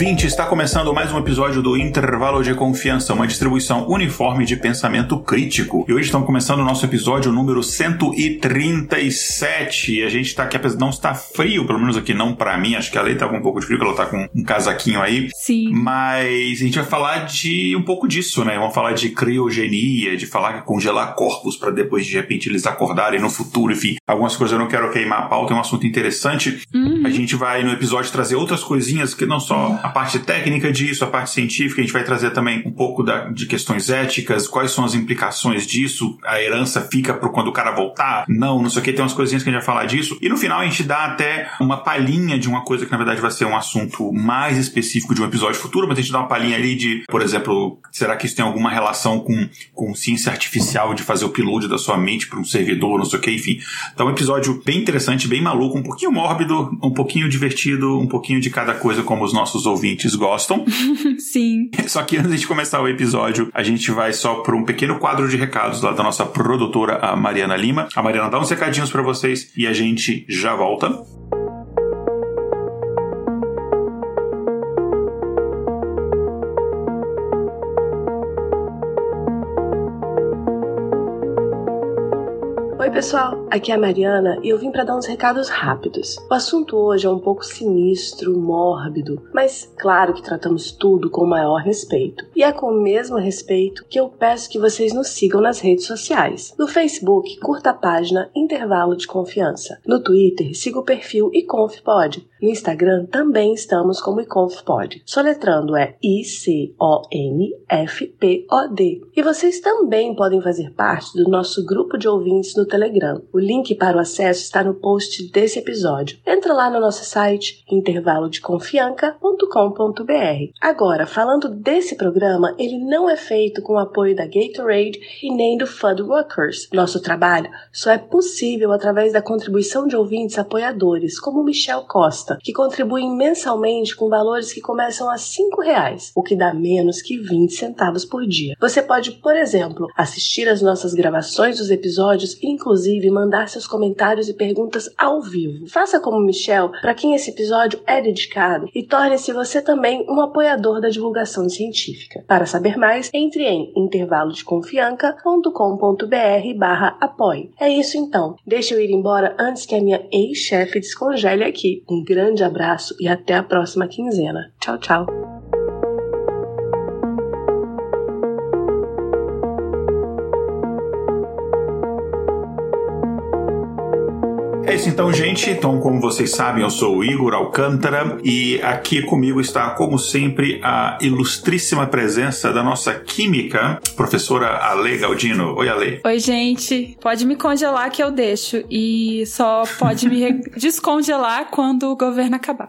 Ouvinte, está começando mais um episódio do Intervalo de Confiança, uma distribuição uniforme de pensamento crítico. E hoje estamos começando o nosso episódio número 137. E a gente está aqui, apesar de não estar frio, pelo menos aqui não para mim, acho que a Lei tá com um pouco de frio, ela tá com um casaquinho aí. Sim. Mas a gente vai falar de um pouco disso, né? Vamos falar de criogenia, de falar que congelar corpos para depois de repente eles acordarem no futuro, enfim. Algumas coisas eu não quero queimar a pauta, é um assunto interessante. Uhum. A gente vai no episódio trazer outras coisinhas que não só a parte técnica disso, a parte científica, a gente vai trazer também um pouco da, de questões éticas, quais são as implicações disso, a herança fica para quando o cara voltar, não, não sei o que, tem umas coisinhas que a gente vai falar disso. E no final a gente dá até uma palhinha de uma coisa que na verdade vai ser um assunto mais específico de um episódio futuro, mas a gente dá uma palhinha ali de, por exemplo, será que isso tem alguma relação com, com ciência artificial de fazer o upload da sua mente para um servidor, não sei o que, enfim. Então um episódio bem interessante, bem maluco, um pouquinho mórbido, um pouquinho divertido, um pouquinho de cada coisa como os nossos ouvintes gostam. Sim. Só que antes de começar o episódio, a gente vai só por um pequeno quadro de recados lá da nossa produtora, a Mariana Lima. A Mariana dá uns recadinhos para vocês e a gente já volta. Pessoal, aqui é a Mariana e eu vim para dar uns recados rápidos. O assunto hoje é um pouco sinistro, mórbido, mas claro que tratamos tudo com o maior respeito. E é com o mesmo respeito que eu peço que vocês nos sigam nas redes sociais. No Facebook, curta a página Intervalo de Confiança. No Twitter, siga o perfil iconfpod. No Instagram também estamos como iconfpod. Soletrando é I-C-O-N-F-P-O-D. E vocês também podem fazer parte do nosso grupo de ouvintes no Telegram. O link para o acesso está no post desse episódio. Entra lá no nosso site intervalodeconfianca.com.br. Agora, falando desse programa, ele não é feito com o apoio da Gatorade e nem do Workers. Nosso trabalho só é possível através da contribuição de ouvintes apoiadores, como Michel Costa, que contribuem mensalmente com valores que começam a R$ reais, o que dá menos que 20 centavos por dia. Você pode, por exemplo, assistir às nossas gravações dos episódios e inclusive inclusive, mandar seus comentários e perguntas ao vivo. Faça como Michel, para quem esse episódio é dedicado, e torne-se você também um apoiador da divulgação científica. Para saber mais, entre em intervalodeconfianca.com.br barra apoie. É isso então. Deixa eu ir embora antes que a minha ex-chefe descongele aqui. Um grande abraço e até a próxima quinzena. Tchau, tchau. Isso então, gente. Então, como vocês sabem, eu sou o Igor Alcântara e aqui comigo está, como sempre, a ilustríssima presença da nossa química, professora Ale Galdino. Oi, Ale. Oi, gente. Pode me congelar que eu deixo e só pode me descongelar quando o governo acabar.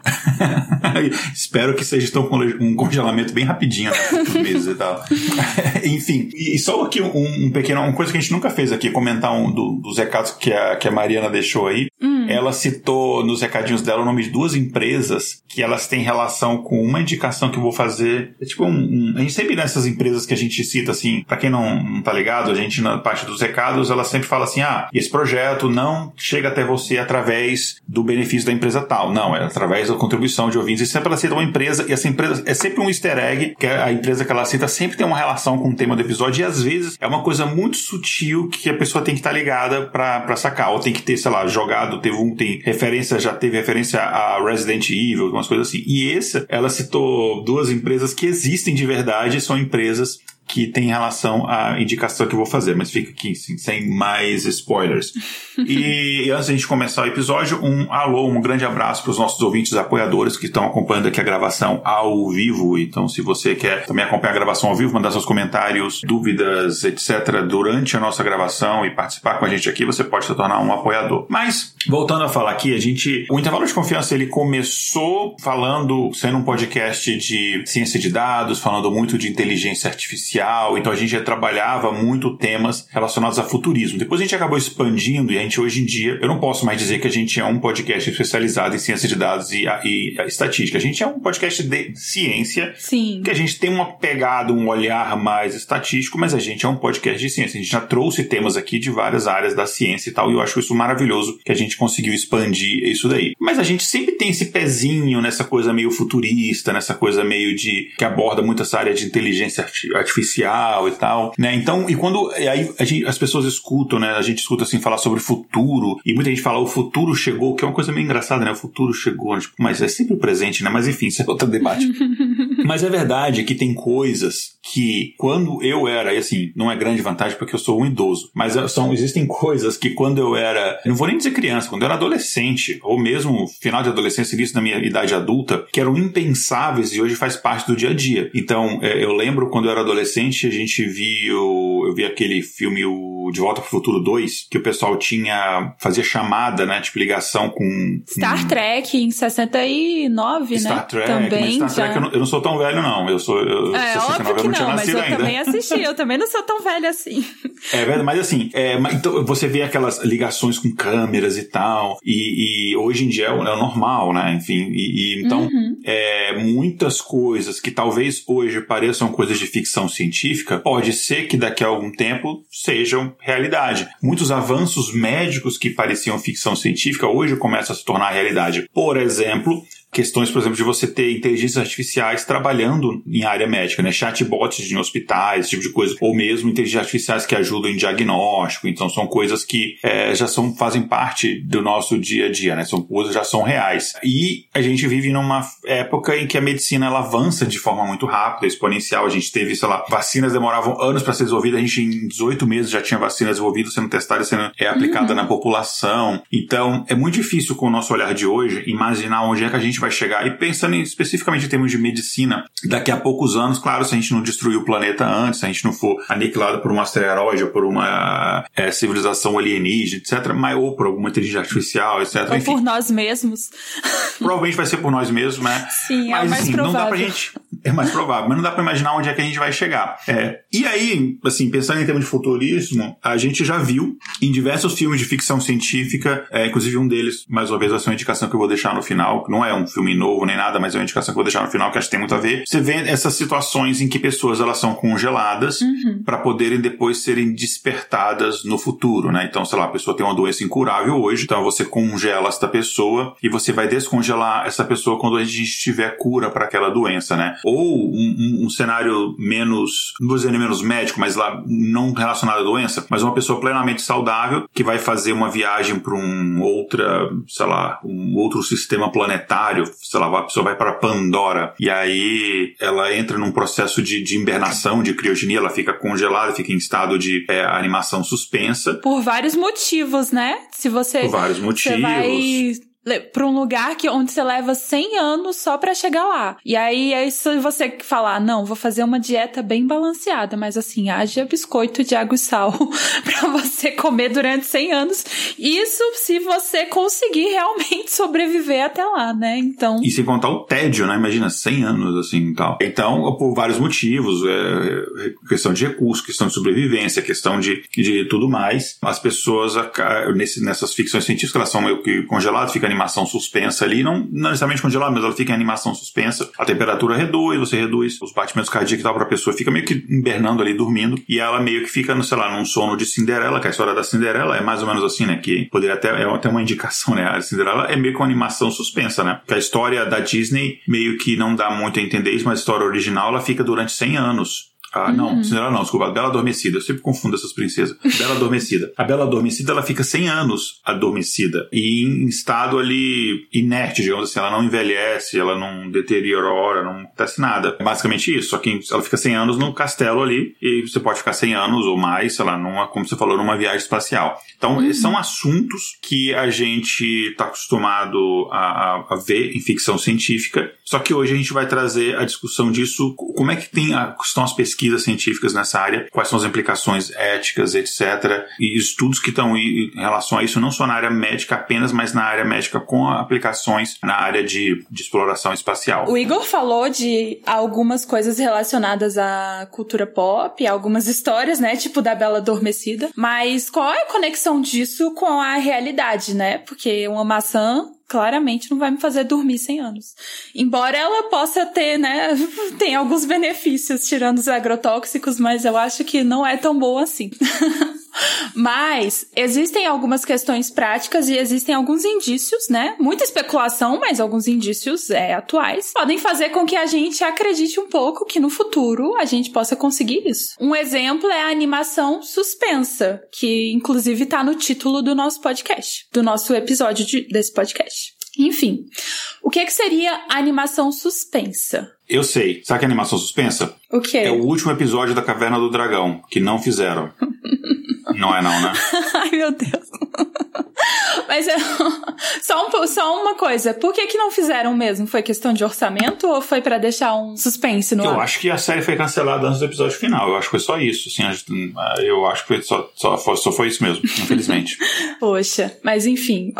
Espero que seja então um congelamento bem rapidinho, né? meses e tal. Enfim, e só aqui um, um, pequeno, uma coisa que a gente nunca fez aqui, comentar um do, dos recados que a, que a Mariana deixou aí. Hum. Ela citou nos recadinhos dela o nome de duas empresas que elas têm relação com uma indicação que eu vou fazer. É tipo um, um a gente sempre nessas empresas que a gente cita assim, para quem não, não tá ligado, a gente na parte dos recados, ela sempre fala assim: "Ah, esse projeto não chega até você através do benefício da empresa tal". Não, é através da contribuição de ouvintes. E sempre ela cita uma empresa e essa empresa é sempre um easter egg, que a empresa que ela cita sempre tem uma relação com o tema do episódio e às vezes é uma coisa muito sutil que a pessoa tem que estar tá ligada para sacar, ou tem que ter, sei lá, jogado teve um tem referência, já teve referência a Resident Evil, algumas coisas assim. E essa, ela citou duas empresas que existem de verdade, são empresas que tem relação à indicação que eu vou fazer, mas fica aqui assim, sem mais spoilers. e antes de a gente começar o episódio, um alô, um grande abraço para os nossos ouvintes apoiadores que estão acompanhando aqui a gravação ao vivo. Então, se você quer também acompanhar a gravação ao vivo, mandar seus comentários, dúvidas, etc., durante a nossa gravação e participar com a gente aqui, você pode se tornar um apoiador. Mas voltando a falar aqui, a gente. O intervalo de confiança ele começou falando, sendo um podcast de ciência de dados, falando muito de inteligência artificial, então a gente já trabalhava muito temas relacionados a futurismo. Depois a gente acabou expandindo e a gente hoje em dia, eu não posso mais dizer que a gente é um podcast especializado em ciência de dados e, e, e estatística. A gente é um podcast de ciência. Sim. Que a gente tem uma pegada, um olhar mais estatístico, mas a gente é um podcast de ciência. A gente já trouxe temas aqui de várias áreas da ciência e tal, e eu acho isso maravilhoso que a gente conseguiu expandir isso daí. Mas a gente sempre tem esse pezinho nessa coisa meio futurista, nessa coisa meio de que aborda muito essa área de inteligência artificial e tal, né? Então, e quando e aí gente, as pessoas escutam, né? A gente escuta assim falar sobre futuro e muita gente fala o futuro chegou, que é uma coisa meio engraçada, né? O futuro chegou, tipo, mas é sempre presente, né? Mas enfim, isso é outro debate. mas é verdade que tem coisas que quando eu era, e assim, não é grande vantagem porque eu sou um idoso, mas são, existem coisas que quando eu era, não vou nem dizer criança, quando eu era adolescente, ou mesmo final de adolescência, início da minha idade adulta, que eram impensáveis e hoje faz parte do dia a dia. Então, é, eu lembro quando eu era adolescente, a gente viu, eu vi aquele filme o De Volta para o Futuro 2, que o pessoal tinha, fazia chamada, né, tipo ligação com... Star Trek em 69, Star né? Trek, também mas Star Trek eu não, eu não, sou tão velho não, eu sou... Eu, é, 69, óbvio que não, mas eu também assisti, eu também não sou tão velha assim. É verdade, mas assim, é, então você vê aquelas ligações com câmeras e tal, e, e hoje em dia é o, é normal, né? Enfim, e, e então uhum. é, muitas coisas que talvez hoje pareçam coisas de ficção científica, pode ser que daqui a algum tempo sejam realidade. Muitos avanços médicos que pareciam ficção científica hoje começam a se tornar realidade. Por exemplo, questões, por exemplo, de você ter inteligências artificiais trabalhando em área médica, né? Chatbots em hospitais, esse tipo de coisa, ou mesmo inteligências artificiais que ajudam em diagnóstico. Então são coisas que é, já são fazem parte do nosso dia a dia, né? São coisas já são reais. E a gente vive numa época em que a medicina ela avança de forma muito rápida, exponencial. A gente teve, sei lá, vacinas demoravam anos para ser desenvolvidas. A gente em 18 meses já tinha vacinas desenvolvidas sendo testadas, sendo é, aplicada uhum. na população. Então é muito difícil com o nosso olhar de hoje imaginar onde é que a gente vai chegar. E pensando em, especificamente em termos de medicina, daqui a poucos anos, claro, se a gente não destruir o planeta antes, se a gente não for aniquilado por um asteroide ou por uma é, civilização alienígena, etc., mas, ou por alguma inteligência artificial, etc. Ou Enfim, por nós mesmos. Provavelmente vai ser por nós mesmos, né? Sim, mas, é o mais assim, provável. Não dá pra gente. É mais provável, mas não dá pra imaginar onde é que a gente vai chegar. É, e aí, assim, pensando em termos de futurismo, a gente já viu em diversos filmes de ficção científica, é, inclusive um deles, mais uma vez, vai ser uma indicação que eu vou deixar no final, que não é um filme novo nem nada, mas é uma indicação que eu vou deixar no final, que acho que tem muito a ver. Você vê essas situações em que pessoas elas são congeladas uhum. para poderem depois serem despertadas no futuro, né? Então, sei lá, a pessoa tem uma doença incurável hoje, então você congela essa pessoa e você vai descongelar essa pessoa quando a gente tiver cura para aquela doença, né? Ou um, um, um, cenário menos, não vou dizer menos médico, mas lá não relacionado à doença, mas uma pessoa plenamente saudável que vai fazer uma viagem para um outra, sei lá, um outro sistema planetário, sei lá, a pessoa vai para Pandora e aí ela entra num processo de, de invernação, de criogenia, ela fica congelada, fica em estado de é, animação suspensa. Por vários motivos, né? Se você. Por vários motivos. Você vai para um lugar que onde você leva 100 anos só para chegar lá. E aí, aí se você falar, não, vou fazer uma dieta bem balanceada, mas assim, haja biscoito de água e sal para você comer durante 100 anos. Isso se você conseguir realmente sobreviver até lá, né? Então. E sem contar o tédio, né? Imagina 100 anos assim, tal. Então, por vários motivos, é, questão de recursos, questão de sobrevivência, questão de, de tudo mais, as pessoas nessas ficções científicas elas são meio que congeladas, ficam animação suspensa ali, não, não necessariamente congelada, mas ela fica em animação suspensa. A temperatura reduz, você reduz os batimentos cardíacos e tal, pra pessoa fica meio que hibernando ali, dormindo, e ela meio que fica, sei lá, num sono de Cinderela, que a história da Cinderela é mais ou menos assim, né? Que poderia até, é até uma indicação, né? A Cinderela é meio que uma animação suspensa, né? Que a história da Disney meio que não dá muito a entender isso, mas a história original ela fica durante 100 anos. Ah, não, uhum. Cinderela não, desculpa, a Bela Adormecida. Eu sempre confundo essas princesas. Bela Adormecida. A Bela Adormecida, ela fica 100 anos adormecida e em estado ali inerte, digamos assim. Ela não envelhece, ela não deteriora, não acontece nada. É basicamente isso. Só que ela fica 100 anos no castelo ali e você pode ficar 100 anos ou mais, sei lá, numa, como você falou, numa viagem espacial. Então, uhum. são assuntos que a gente está acostumado a, a, a, ver em ficção científica. Só que hoje a gente vai trazer a discussão disso, como é que tem a, estão as pesquisas pesquisas científicas nessa área, quais são as implicações éticas, etc. E estudos que estão em relação a isso, não só na área médica apenas, mas na área médica com aplicações na área de, de exploração espacial. O Igor falou de algumas coisas relacionadas à cultura pop, algumas histórias, né? Tipo da Bela Adormecida. Mas qual é a conexão disso com a realidade, né? Porque uma maçã claramente não vai me fazer dormir 100 anos. Embora ela possa ter, né, tem alguns benefícios tirando os agrotóxicos, mas eu acho que não é tão boa assim. Mas existem algumas questões práticas e existem alguns indícios, né? Muita especulação, mas alguns indícios é, atuais podem fazer com que a gente acredite um pouco que no futuro a gente possa conseguir isso. Um exemplo é a animação suspensa, que inclusive está no título do nosso podcast, do nosso episódio de, desse podcast. Enfim, o que, que seria animação suspensa? Eu sei. Sabe que é animação suspensa? O que? É o último episódio da Caverna do Dragão, que não fizeram. não é não, né? Ai, meu Deus. Mas é, só, um, só uma coisa, por que que não fizeram mesmo? Foi questão de orçamento ou foi para deixar um suspense no Eu ar? acho que a série foi cancelada antes do episódio final. Eu acho que foi só isso. Assim, eu acho que foi só, só, só foi isso mesmo, infelizmente. Poxa, mas enfim.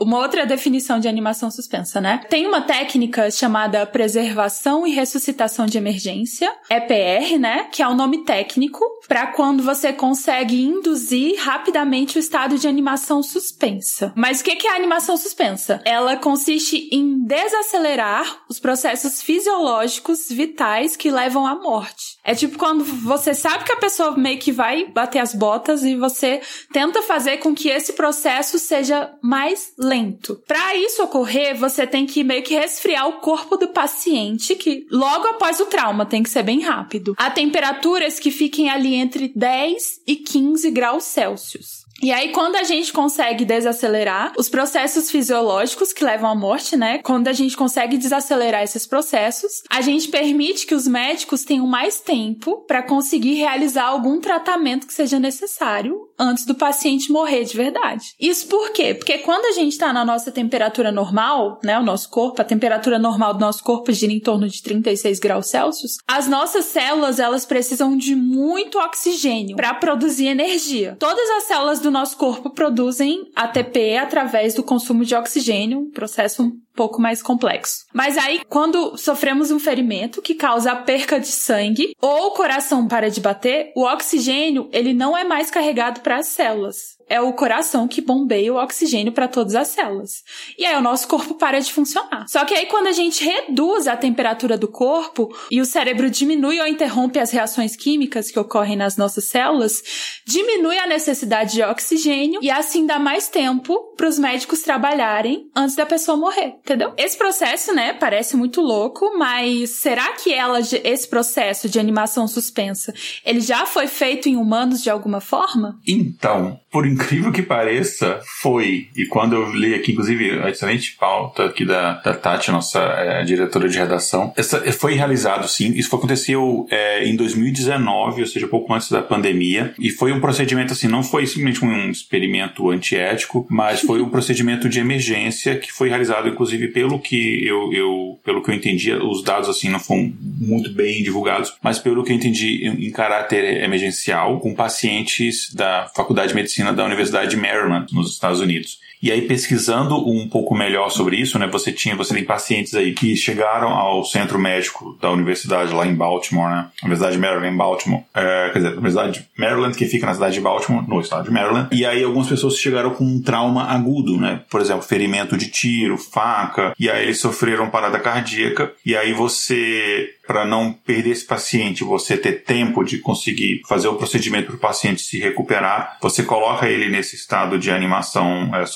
Uma outra definição de animação suspensa, né? Tem uma técnica chamada preservação e ressuscitação de emergência, EPR, né? Que é o nome técnico para quando você consegue induzir rapidamente o estado de animação suspensa. Mas o que é a animação suspensa? Ela consiste em desacelerar os processos fisiológicos vitais que levam à morte. É tipo quando você sabe que a pessoa meio que vai bater as botas e você tenta fazer com que esse processo seja mais lento. Para isso ocorrer, você tem que meio que resfriar o corpo do paciente, que logo após o trauma tem que ser bem rápido, a temperaturas que fiquem ali entre 10 e 15 graus Celsius. E aí, quando a gente consegue desacelerar os processos fisiológicos que levam à morte, né? Quando a gente consegue desacelerar esses processos, a gente permite que os médicos tenham mais tempo para conseguir realizar algum tratamento que seja necessário antes do paciente morrer de verdade. Isso por quê? Porque quando a gente está na nossa temperatura normal, né? O nosso corpo, a temperatura normal do nosso corpo gira em torno de 36 graus Celsius, as nossas células, elas precisam de muito oxigênio para produzir energia. Todas as células do do nosso corpo produzem ATP através do consumo de oxigênio, um processo pouco mais complexo. Mas aí, quando sofremos um ferimento que causa a perca de sangue ou o coração para de bater, o oxigênio ele não é mais carregado para as células é o coração que bombeia o oxigênio para todas as células. E aí o nosso corpo para de funcionar. Só que aí quando a gente reduz a temperatura do corpo e o cérebro diminui ou interrompe as reações químicas que ocorrem nas nossas células, diminui a necessidade de oxigênio e assim dá mais tempo para os médicos trabalharem antes da pessoa morrer, entendeu? Esse processo, né, parece muito louco, mas será que ela esse processo de animação suspensa, ele já foi feito em humanos de alguma forma? Então, por incrível que pareça, foi. E quando eu li aqui, inclusive, a excelente pauta aqui da, da Tati, nossa é, diretora de redação, essa, foi realizado sim. Isso aconteceu é, em 2019, ou seja, pouco antes da pandemia. E foi um procedimento assim, não foi simplesmente um experimento antiético, mas foi um procedimento de emergência que foi realizado, inclusive, pelo que eu, eu pelo que eu entendi, os dados assim não foram muito bem divulgados, mas pelo que eu entendi, em, em caráter emergencial, com pacientes da Faculdade de Medicina da Universidade de Maryland, nos Estados Unidos. E aí, pesquisando um pouco melhor sobre isso, né, você tinha, você tem pacientes aí que chegaram ao centro médico da universidade lá em Baltimore, né, Universidade de Maryland em Baltimore, é, quer dizer, Universidade de Maryland que fica na cidade de Baltimore, no estado de Maryland. E aí, algumas pessoas chegaram com um trauma agudo, né, por exemplo, ferimento de tiro, faca, e aí eles sofreram parada cardíaca, e aí você para não perder esse paciente, você ter tempo de conseguir fazer o procedimento para o paciente se recuperar, você coloca ele nesse estado de animação é,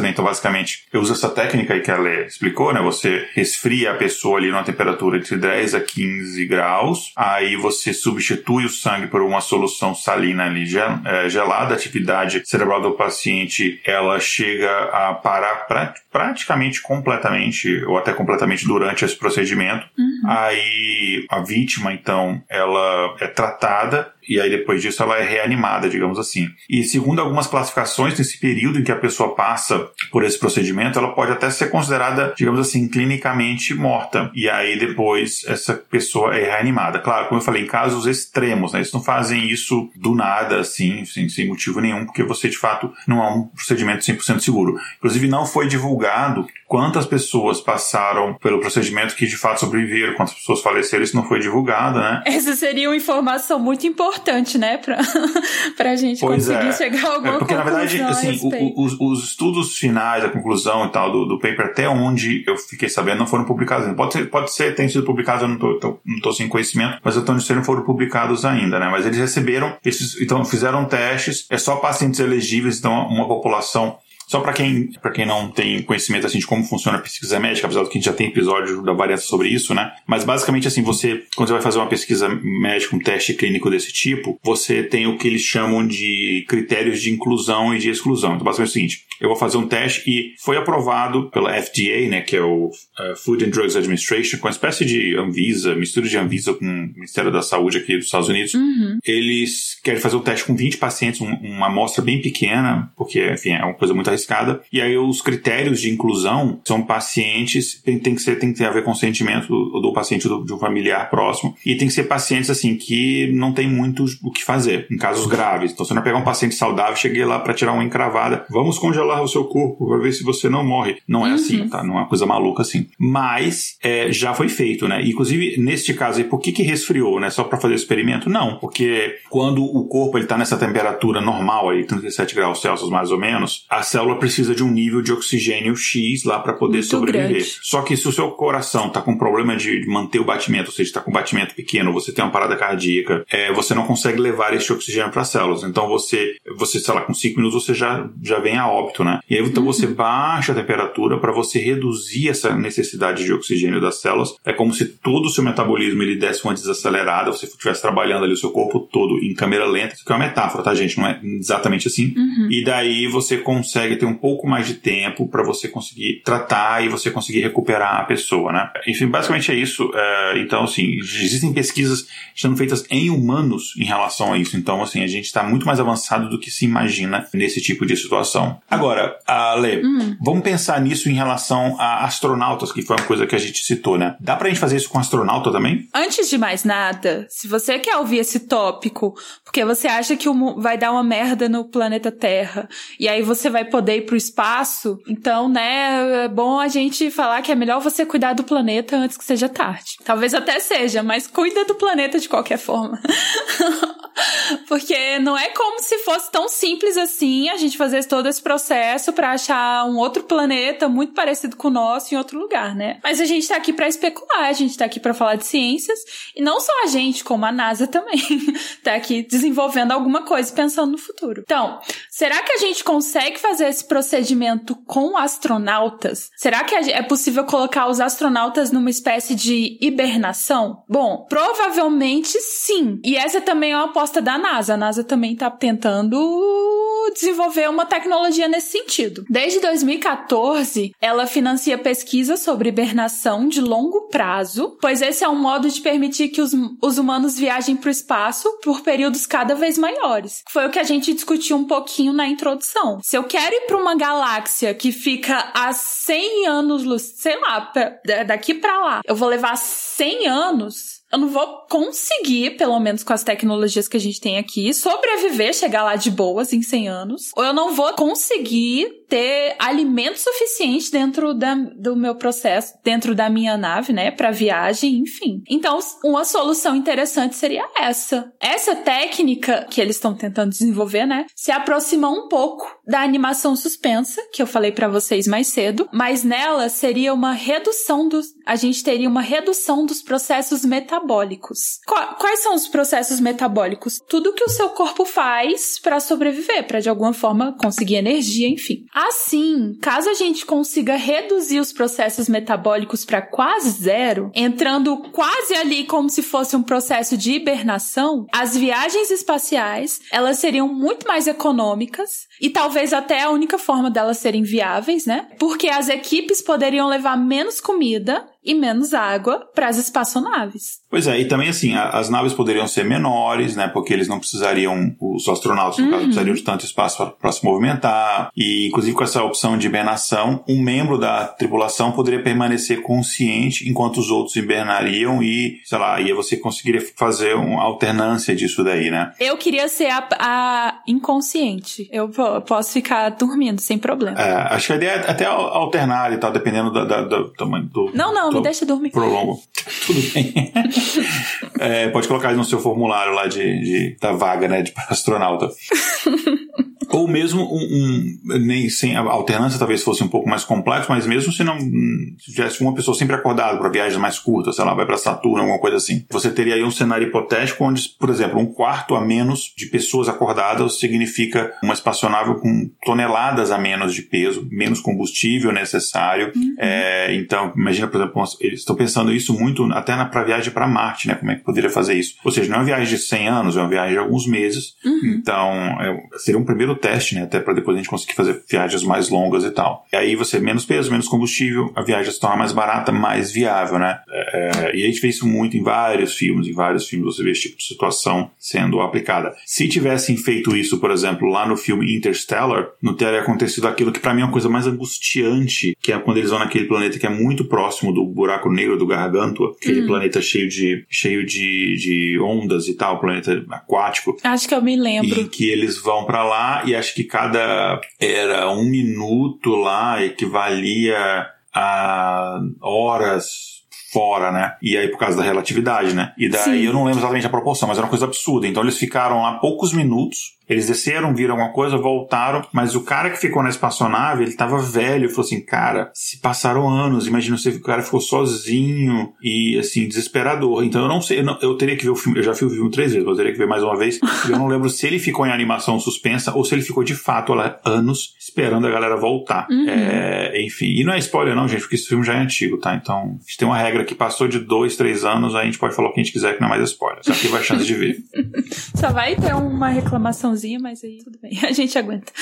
né? Então, basicamente, eu uso essa técnica aí que ela explicou, né? Você resfria a pessoa ali numa temperatura entre 10 a 15 graus, aí você substitui o sangue por uma solução salina ali é, gelada, a atividade cerebral do paciente, ela chega a parar pra, praticamente completamente, ou até completamente durante esse procedimento. Uhum. Aí a vítima, então, ela é tratada e aí depois disso ela é reanimada, digamos assim. E segundo algumas classificações, nesse período em que a pessoa passa por esse procedimento, ela pode até ser considerada, digamos assim, clinicamente morta. E aí depois essa pessoa é reanimada. Claro, como eu falei, em casos extremos, né? Eles não fazem isso do nada, assim, sem, sem motivo nenhum, porque você de fato não é um procedimento 100% seguro. Inclusive, não foi divulgado quantas pessoas passaram pelo procedimento que de fato sobreviveram, quantas pessoas faleceram, isso não foi divulgado, né? Essa seria uma informação muito importante, né, pra, pra gente pois conseguir é. chegar a alguma é porque, na verdade, assim, o, os, os, estudos finais, a conclusão e tal do, do paper, até onde eu fiquei sabendo, não foram publicados ainda. Pode ser, pode ser tem sido publicado, eu não tô, tô, não tô sem conhecimento, mas até onde não foram publicados ainda, né? Mas eles receberam, esses, então fizeram testes, é só pacientes elegíveis, então uma população só para quem, pra quem não tem conhecimento assim de como funciona a pesquisa médica, apesar de que a gente já tem episódio da variação sobre isso, né? Mas basicamente assim, você, quando você vai fazer uma pesquisa médica, um teste clínico desse tipo, você tem o que eles chamam de critérios de inclusão e de exclusão. Então, basicamente é o seguinte: eu vou fazer um teste e foi aprovado pela FDA, né, que é o uh, Food and Drugs Administration, com uma espécie de Anvisa, mistura de Anvisa com o Ministério da Saúde aqui dos Estados Unidos. Uhum. Eles querem fazer o um teste com 20 pacientes, um, uma amostra bem pequena, porque, enfim, é uma coisa muito arriscada. E aí os critérios de inclusão são pacientes, tem, tem que ser, tem que ter a ver com o sentimento do, do paciente do, de um familiar próximo. E tem que ser pacientes, assim, que não tem muito o que fazer, em casos graves. Então, você não pegar um paciente saudável, cheguei lá para tirar uma encravada, vamos congelar o seu corpo para ver se você não morre. Não é uhum. assim, tá? Não é uma coisa maluca assim. Mas é, já foi feito, né? Inclusive, neste caso aí, por que que resfriou, né? Só para fazer o experimento? Não, porque quando o corpo ele tá nessa temperatura normal aí, 37 graus Celsius mais ou menos, a célula precisa de um nível de oxigênio X lá para poder Muito sobreviver. Grande. Só que se o seu coração tá com problema de manter o batimento, ou seja, tá com batimento pequeno, você tem uma parada cardíaca, é, você não consegue levar esse oxigênio para as células. Então você, você, sei lá, com 5 minutos você já, já vem a óbito, né? E aí então uhum. você baixa a temperatura para você reduzir essa necessidade de oxigênio das células. É como se todo o seu metabolismo ele desse uma desacelerada, você estivesse trabalhando ali o seu corpo todo em câmera lenta. Isso é uma metáfora, tá, gente? Não é exatamente assim. Uhum. E daí você consegue ter um pouco mais de tempo para você conseguir tratar e você conseguir recuperar a pessoa, né? Enfim, basicamente é isso. É, então, assim, existem pesquisas sendo feitas em humanos em relação a isso. Então, assim, a gente está muito mais avançado do que se imagina nesse tipo de situação. Agora, a Lê, hum. vamos pensar nisso em relação a astronautas, que foi uma coisa que a gente citou, né? Dá pra gente fazer isso com astronauta também? Antes de mais nada, se você quer ouvir esse tópico, porque você acha que vai dar uma merda no planeta Terra, e aí você vai poder ir pro espaço, então, né, é bom a gente falar que é melhor você cuidar do planeta antes que seja tarde. Talvez até seja, mas cuida do planeta de qualquer forma. Porque não é como se fosse tão simples assim a gente fazer todo esse processo para achar um outro planeta muito parecido com o nosso em outro lugar, né? Mas a gente tá aqui para especular, a gente tá aqui para falar de ciências e não só a gente, como a NASA também, tá aqui desenvolvendo alguma coisa pensando no futuro. Então, será que a gente consegue fazer esse procedimento com astronautas? Será que é possível colocar os astronautas numa espécie de hibernação? Bom, provavelmente sim. E essa também é uma proposta da NASA. A NASA também está tentando desenvolver uma tecnologia nesse sentido. Desde 2014, ela financia pesquisas sobre hibernação de longo prazo, pois esse é um modo de permitir que os, os humanos viajem para o espaço por períodos cada vez maiores. Foi o que a gente discutiu um pouquinho na introdução. Se eu quero ir para uma galáxia que fica a 100 anos, sei lá, daqui para lá, eu vou levar 100 anos eu não vou conseguir, pelo menos com as tecnologias que a gente tem aqui, sobreviver, chegar lá de boas em 100 anos. Ou eu não vou conseguir ter alimento suficiente dentro da, do meu processo, dentro da minha nave, né, para viagem, enfim. Então, uma solução interessante seria essa. Essa técnica que eles estão tentando desenvolver, né, se aproxima um pouco da animação suspensa, que eu falei para vocês mais cedo, mas nela seria uma redução dos a gente teria uma redução dos processos metabólicos. Quais são os processos metabólicos? Tudo que o seu corpo faz para sobreviver, para de alguma forma conseguir energia, enfim. Assim, caso a gente consiga reduzir os processos metabólicos para quase zero, entrando quase ali como se fosse um processo de hibernação, as viagens espaciais, elas seriam muito mais econômicas e talvez até a única forma delas serem viáveis, né? Porque as equipes poderiam levar menos comida e menos água para as espaçonaves. Pois é, e também assim, as naves poderiam ser menores, né? Porque eles não precisariam, os astronautas, no uhum. caso, precisariam de tanto espaço para se movimentar. E, inclusive, com essa opção de hibernação, um membro da tripulação poderia permanecer consciente enquanto os outros hibernariam e, sei lá, aí você conseguiria fazer uma alternância disso daí, né? Eu queria ser a, a inconsciente. Eu posso ficar dormindo sem problema. É, acho que a ideia é até alternar e tal, dependendo do, do tamanho do. Não, não, me deixa dormir. Prolongo. Tudo bem. é, pode colocar no seu formulário lá de, de da vaga, né, de astronauta. Ou mesmo um, um, nem sem a alternância talvez fosse um pouco mais complexo, mas mesmo se não se tivesse uma pessoa sempre acordada para viagens mais curtas, sei lá, vai para Saturno, alguma coisa assim, você teria aí um cenário hipotético onde, por exemplo, um quarto a menos de pessoas acordadas significa uma espaçonave com toneladas a menos de peso, menos combustível necessário. Uhum. É, então, imagina, por exemplo, eles estão pensando isso muito até para viagem para Marte, né? Como é que poderia fazer isso? Ou seja, não é uma viagem de 100 anos, é uma viagem de alguns meses. Uhum. Então, é, seria um primeiro teste, né? Até para depois a gente conseguir fazer viagens mais longas e tal. E aí você menos peso, menos combustível, a viagem se torna mais barata, mais viável, né? É, e a gente vê isso muito em vários filmes, em vários filmes você vê esse tipo de situação sendo aplicada. Se tivessem feito isso, por exemplo, lá no filme Interstellar, não teria acontecido aquilo que para mim é uma coisa mais angustiante, que é quando eles vão naquele planeta que é muito próximo do buraco negro do Gargantua, aquele uhum. planeta cheio de cheio de, de ondas e tal, planeta aquático. Acho que eu me lembro. E que eles vão para lá e acho que cada era um minuto lá equivalia a horas fora, né? E aí por causa da relatividade, né? E daí Sim. eu não lembro exatamente a proporção, mas era uma coisa absurda. Então eles ficaram lá poucos minutos eles desceram, viram alguma coisa, voltaram, mas o cara que ficou na espaçonave, ele tava velho, falou assim, cara, se passaram anos, imagina se o cara ficou sozinho e, assim, desesperador. Então eu não sei, eu, não, eu teria que ver o filme, eu já vi o filme três vezes, mas eu teria que ver mais uma vez, eu não lembro se ele ficou em animação suspensa ou se ele ficou de fato lá anos esperando a galera voltar. Uhum. É, enfim, e não é spoiler não, gente, porque esse filme já é antigo, tá? Então, a gente tem uma regra que passou de dois, três anos, a gente pode falar o que a gente quiser que não é mais spoiler. Só que vai chance de ver. Só vai ter uma reclamação mas aí tudo bem, a gente aguenta.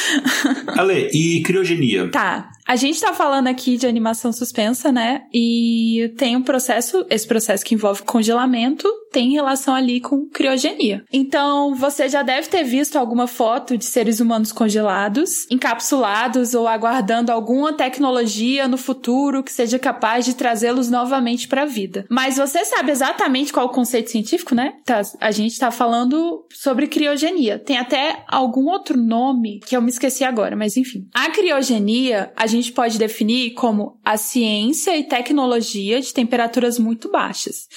Ale, e criogenia? Tá. A gente tá falando aqui de animação suspensa, né? E tem um processo, esse processo que envolve congelamento, tem relação ali com criogenia. Então, você já deve ter visto alguma foto de seres humanos congelados, encapsulados ou aguardando alguma tecnologia no futuro que seja capaz de trazê-los novamente para a vida. Mas você sabe exatamente qual é o conceito científico, né? Tá, a gente tá falando sobre criogenia. Tem até algum outro nome que eu me esqueci agora, mas enfim. A criogenia, a gente pode definir como a ciência e tecnologia de temperaturas muito baixas.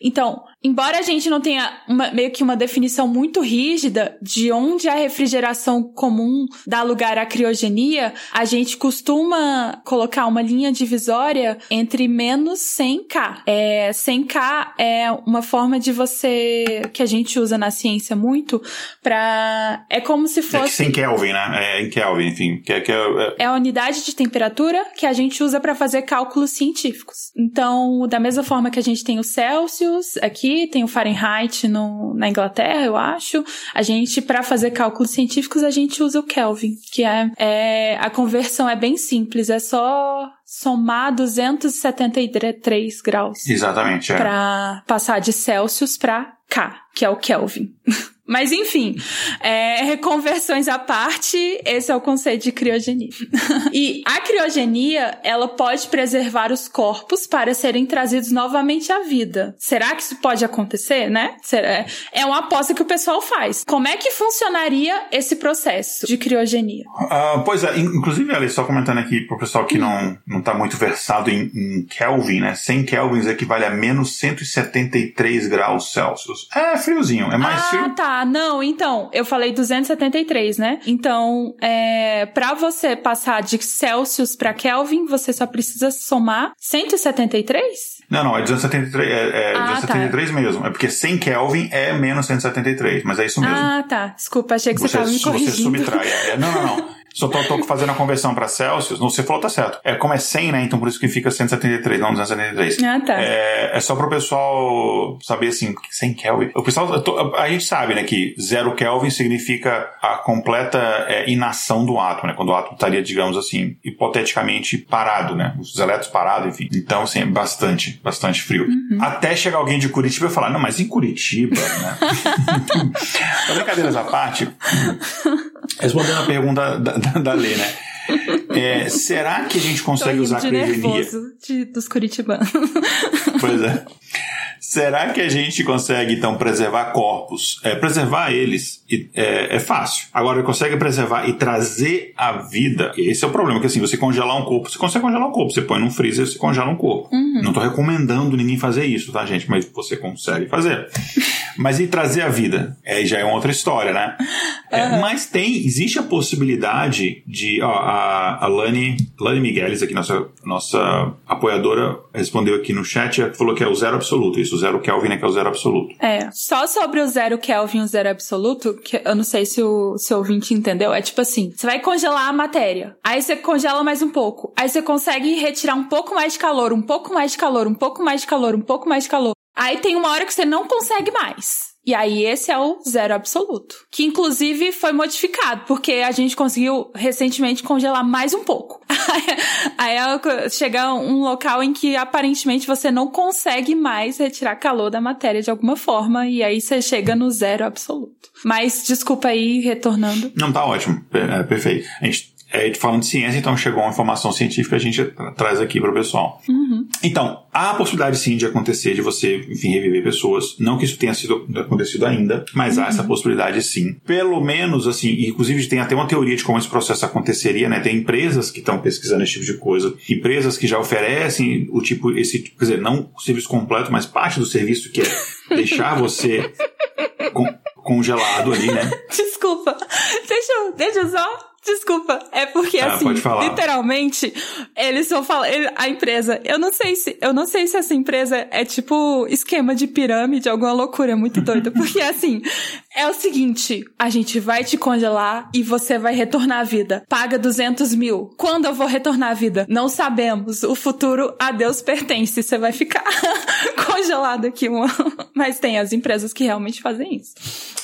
Então, embora a gente não tenha uma, meio que uma definição muito rígida de onde a refrigeração comum dá lugar à criogenia, a gente costuma colocar uma linha divisória entre menos 100K. É, 100K é uma forma de você que a gente usa na ciência muito para é como se fosse é 100 Kelvin, né? É em Kelvin, enfim, que, é, que é, é... é a unidade de temperatura que a gente usa para fazer cálculos científicos. Então, da mesma forma que a gente tem o Celsius Celsius aqui, tem o Fahrenheit no, na Inglaterra, eu acho. A gente, para fazer cálculos científicos, a gente usa o Kelvin, que é, é a conversão é bem simples, é só somar 273 graus. Exatamente, é. Para passar de Celsius para K, que é o Kelvin. Mas enfim, é, reconversões à parte, esse é o conceito de criogenia. e a criogenia, ela pode preservar os corpos para serem trazidos novamente à vida. Será que isso pode acontecer, né? É uma aposta que o pessoal faz. Como é que funcionaria esse processo de criogenia? Uh, pois é, inclusive, ali, só comentando aqui para o pessoal que não, não tá muito versado em, em Kelvin, né? 100 Kelvins equivale a menos 173 graus Celsius. É friozinho, é mais ah, frio. Ah, tá. Não, então, eu falei 273, né? Então, é, para você passar de Celsius para Kelvin, você só precisa somar 173? Não, não, é 273, é, é ah, 273 tá. mesmo. É porque 100 Kelvin é menos 173, mas é isso mesmo. Ah, tá. Desculpa, achei que você estava me corrigindo. Você subtrai. É, não, não, não. Só tô, tô fazendo a conversão para Celsius. Não, você falou, tá certo. É, como é 100, né? Então por isso que fica 173, não 273. Ah, tá. É, é só pro pessoal saber, assim, 100 Kelvin. O pessoal, tô- a gente sabe, né, que 0 Kelvin significa a completa é, inação do átomo, né? Quando o átomo estaria, digamos assim, hipoteticamente parado, né? Os elétrons parados, enfim. Então, assim, é bastante, bastante frio. Até chegar alguém de Curitiba e falar, não, mas em Curitiba, né? Então, brincadeiras à parte, respondendo a pergunta da, da, da Lê, né? É, será que a gente consegue usar de criogenia? nervoso de, dos curitibanos. Pois é. Será que a gente consegue, então, preservar corpos? É, preservar eles é, é fácil. Agora, consegue preservar e trazer a vida? Esse é o problema, que assim, você congelar um corpo, você consegue congelar um corpo. Você põe num freezer, você congela um corpo. Não tô recomendando ninguém fazer isso, tá, gente? Mas você consegue fazer. Mas e trazer a vida? É, já é uma outra história, né? É, Mas tem, existe a possibilidade de, ó, a, a Lani, Lani Migueles aqui, nossa, nossa apoiadora, respondeu aqui no chat, falou que é o zero absoluto, isso, o zero Kelvin é que é o zero absoluto. É, só sobre o zero Kelvin e o zero absoluto, que eu não sei se o, se o ouvinte entendeu, é tipo assim, você vai congelar a matéria, aí você congela mais um pouco, aí você consegue retirar um pouco mais de calor, um pouco mais de calor, um pouco mais de calor, um pouco mais de calor. Aí tem uma hora que você não consegue mais. E aí esse é o zero absoluto. Que inclusive foi modificado, porque a gente conseguiu recentemente congelar mais um pouco. aí é chegar um local em que aparentemente você não consegue mais retirar calor da matéria de alguma forma, e aí você chega no zero absoluto. Mas desculpa aí, retornando. Não, tá ótimo, é, perfeito. A gente é, falando de ciência, então chegou uma informação científica a gente tra- traz aqui para o pessoal. Então, há a possibilidade sim de acontecer, de você, enfim, reviver pessoas. Não que isso tenha sido acontecido ainda, mas há essa possibilidade sim. Pelo menos, assim, inclusive tem até uma teoria de como esse processo aconteceria, né? Tem empresas que estão pesquisando esse tipo de coisa, empresas que já oferecem o tipo, esse, quer dizer, não o serviço completo, mas parte do serviço que é deixar você con- congelado ali, né? Desculpa. Deixa eu, deixa eu só. Desculpa. É porque, Ah, assim, literalmente, eles vão falar. ele- A empresa. Eu não sei se. Eu não sei se essa empresa é tipo esquema de pirâmide, alguma loucura muito doida. Porque, assim, é o seguinte: a gente vai te congelar e você vai retornar à vida. Paga 200 mil. Quando eu vou retornar à vida? Não sabemos. O futuro a Deus pertence. Você vai ficar congelado aqui. Um... Mas tem as empresas que realmente fazem isso.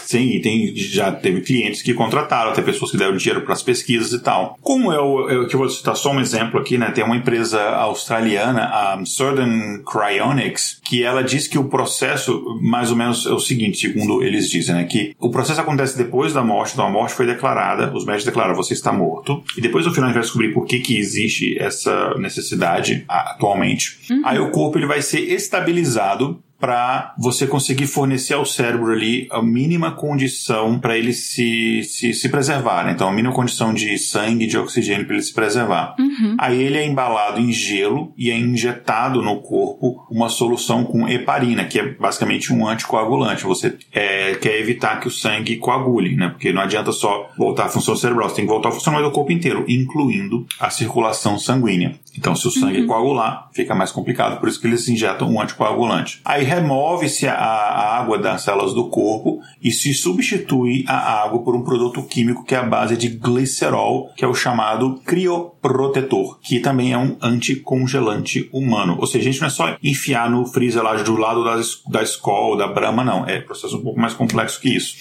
Sim, e tem, já teve clientes que contrataram, até pessoas que deram dinheiro para as pesquisas e tal. Como é é que eu vou citar só um exemplo aqui, né? Tem uma empresa australiana, a Southern Cryonics, que ela diz que o processo, mais ou menos, é o seguinte, segundo eles dizem, né? Que o processo acontece depois da morte, então a morte foi declarada, os médicos declaram você está morto, e depois no final a gente vai descobrir por que, que existe essa necessidade atualmente. Aí o corpo ele vai ser estabilizado para você conseguir fornecer ao cérebro ali a mínima condição para ele se, se, se preservar. Né? Então, a mínima condição de sangue, de oxigênio para ele se preservar. Aí ele é embalado em gelo e é injetado no corpo uma solução com heparina, que é basicamente um anticoagulante. Você é, quer evitar que o sangue coagule, né? Porque não adianta só voltar à função cerebral, você tem que voltar a funcionar do corpo inteiro, incluindo a circulação sanguínea. Então, se o sangue coagular, fica mais complicado, por isso que eles injetam um anticoagulante. Aí remove-se a, a água das células do corpo e se substitui a água por um produto químico que é a base de glicerol, que é o chamado crioprotetor, que também é um anticongelante humano. Ou seja, a gente não é só enfiar no freezer lá do lado das, da Skol, da Brahma, não. É um processo um pouco mais complexo que isso.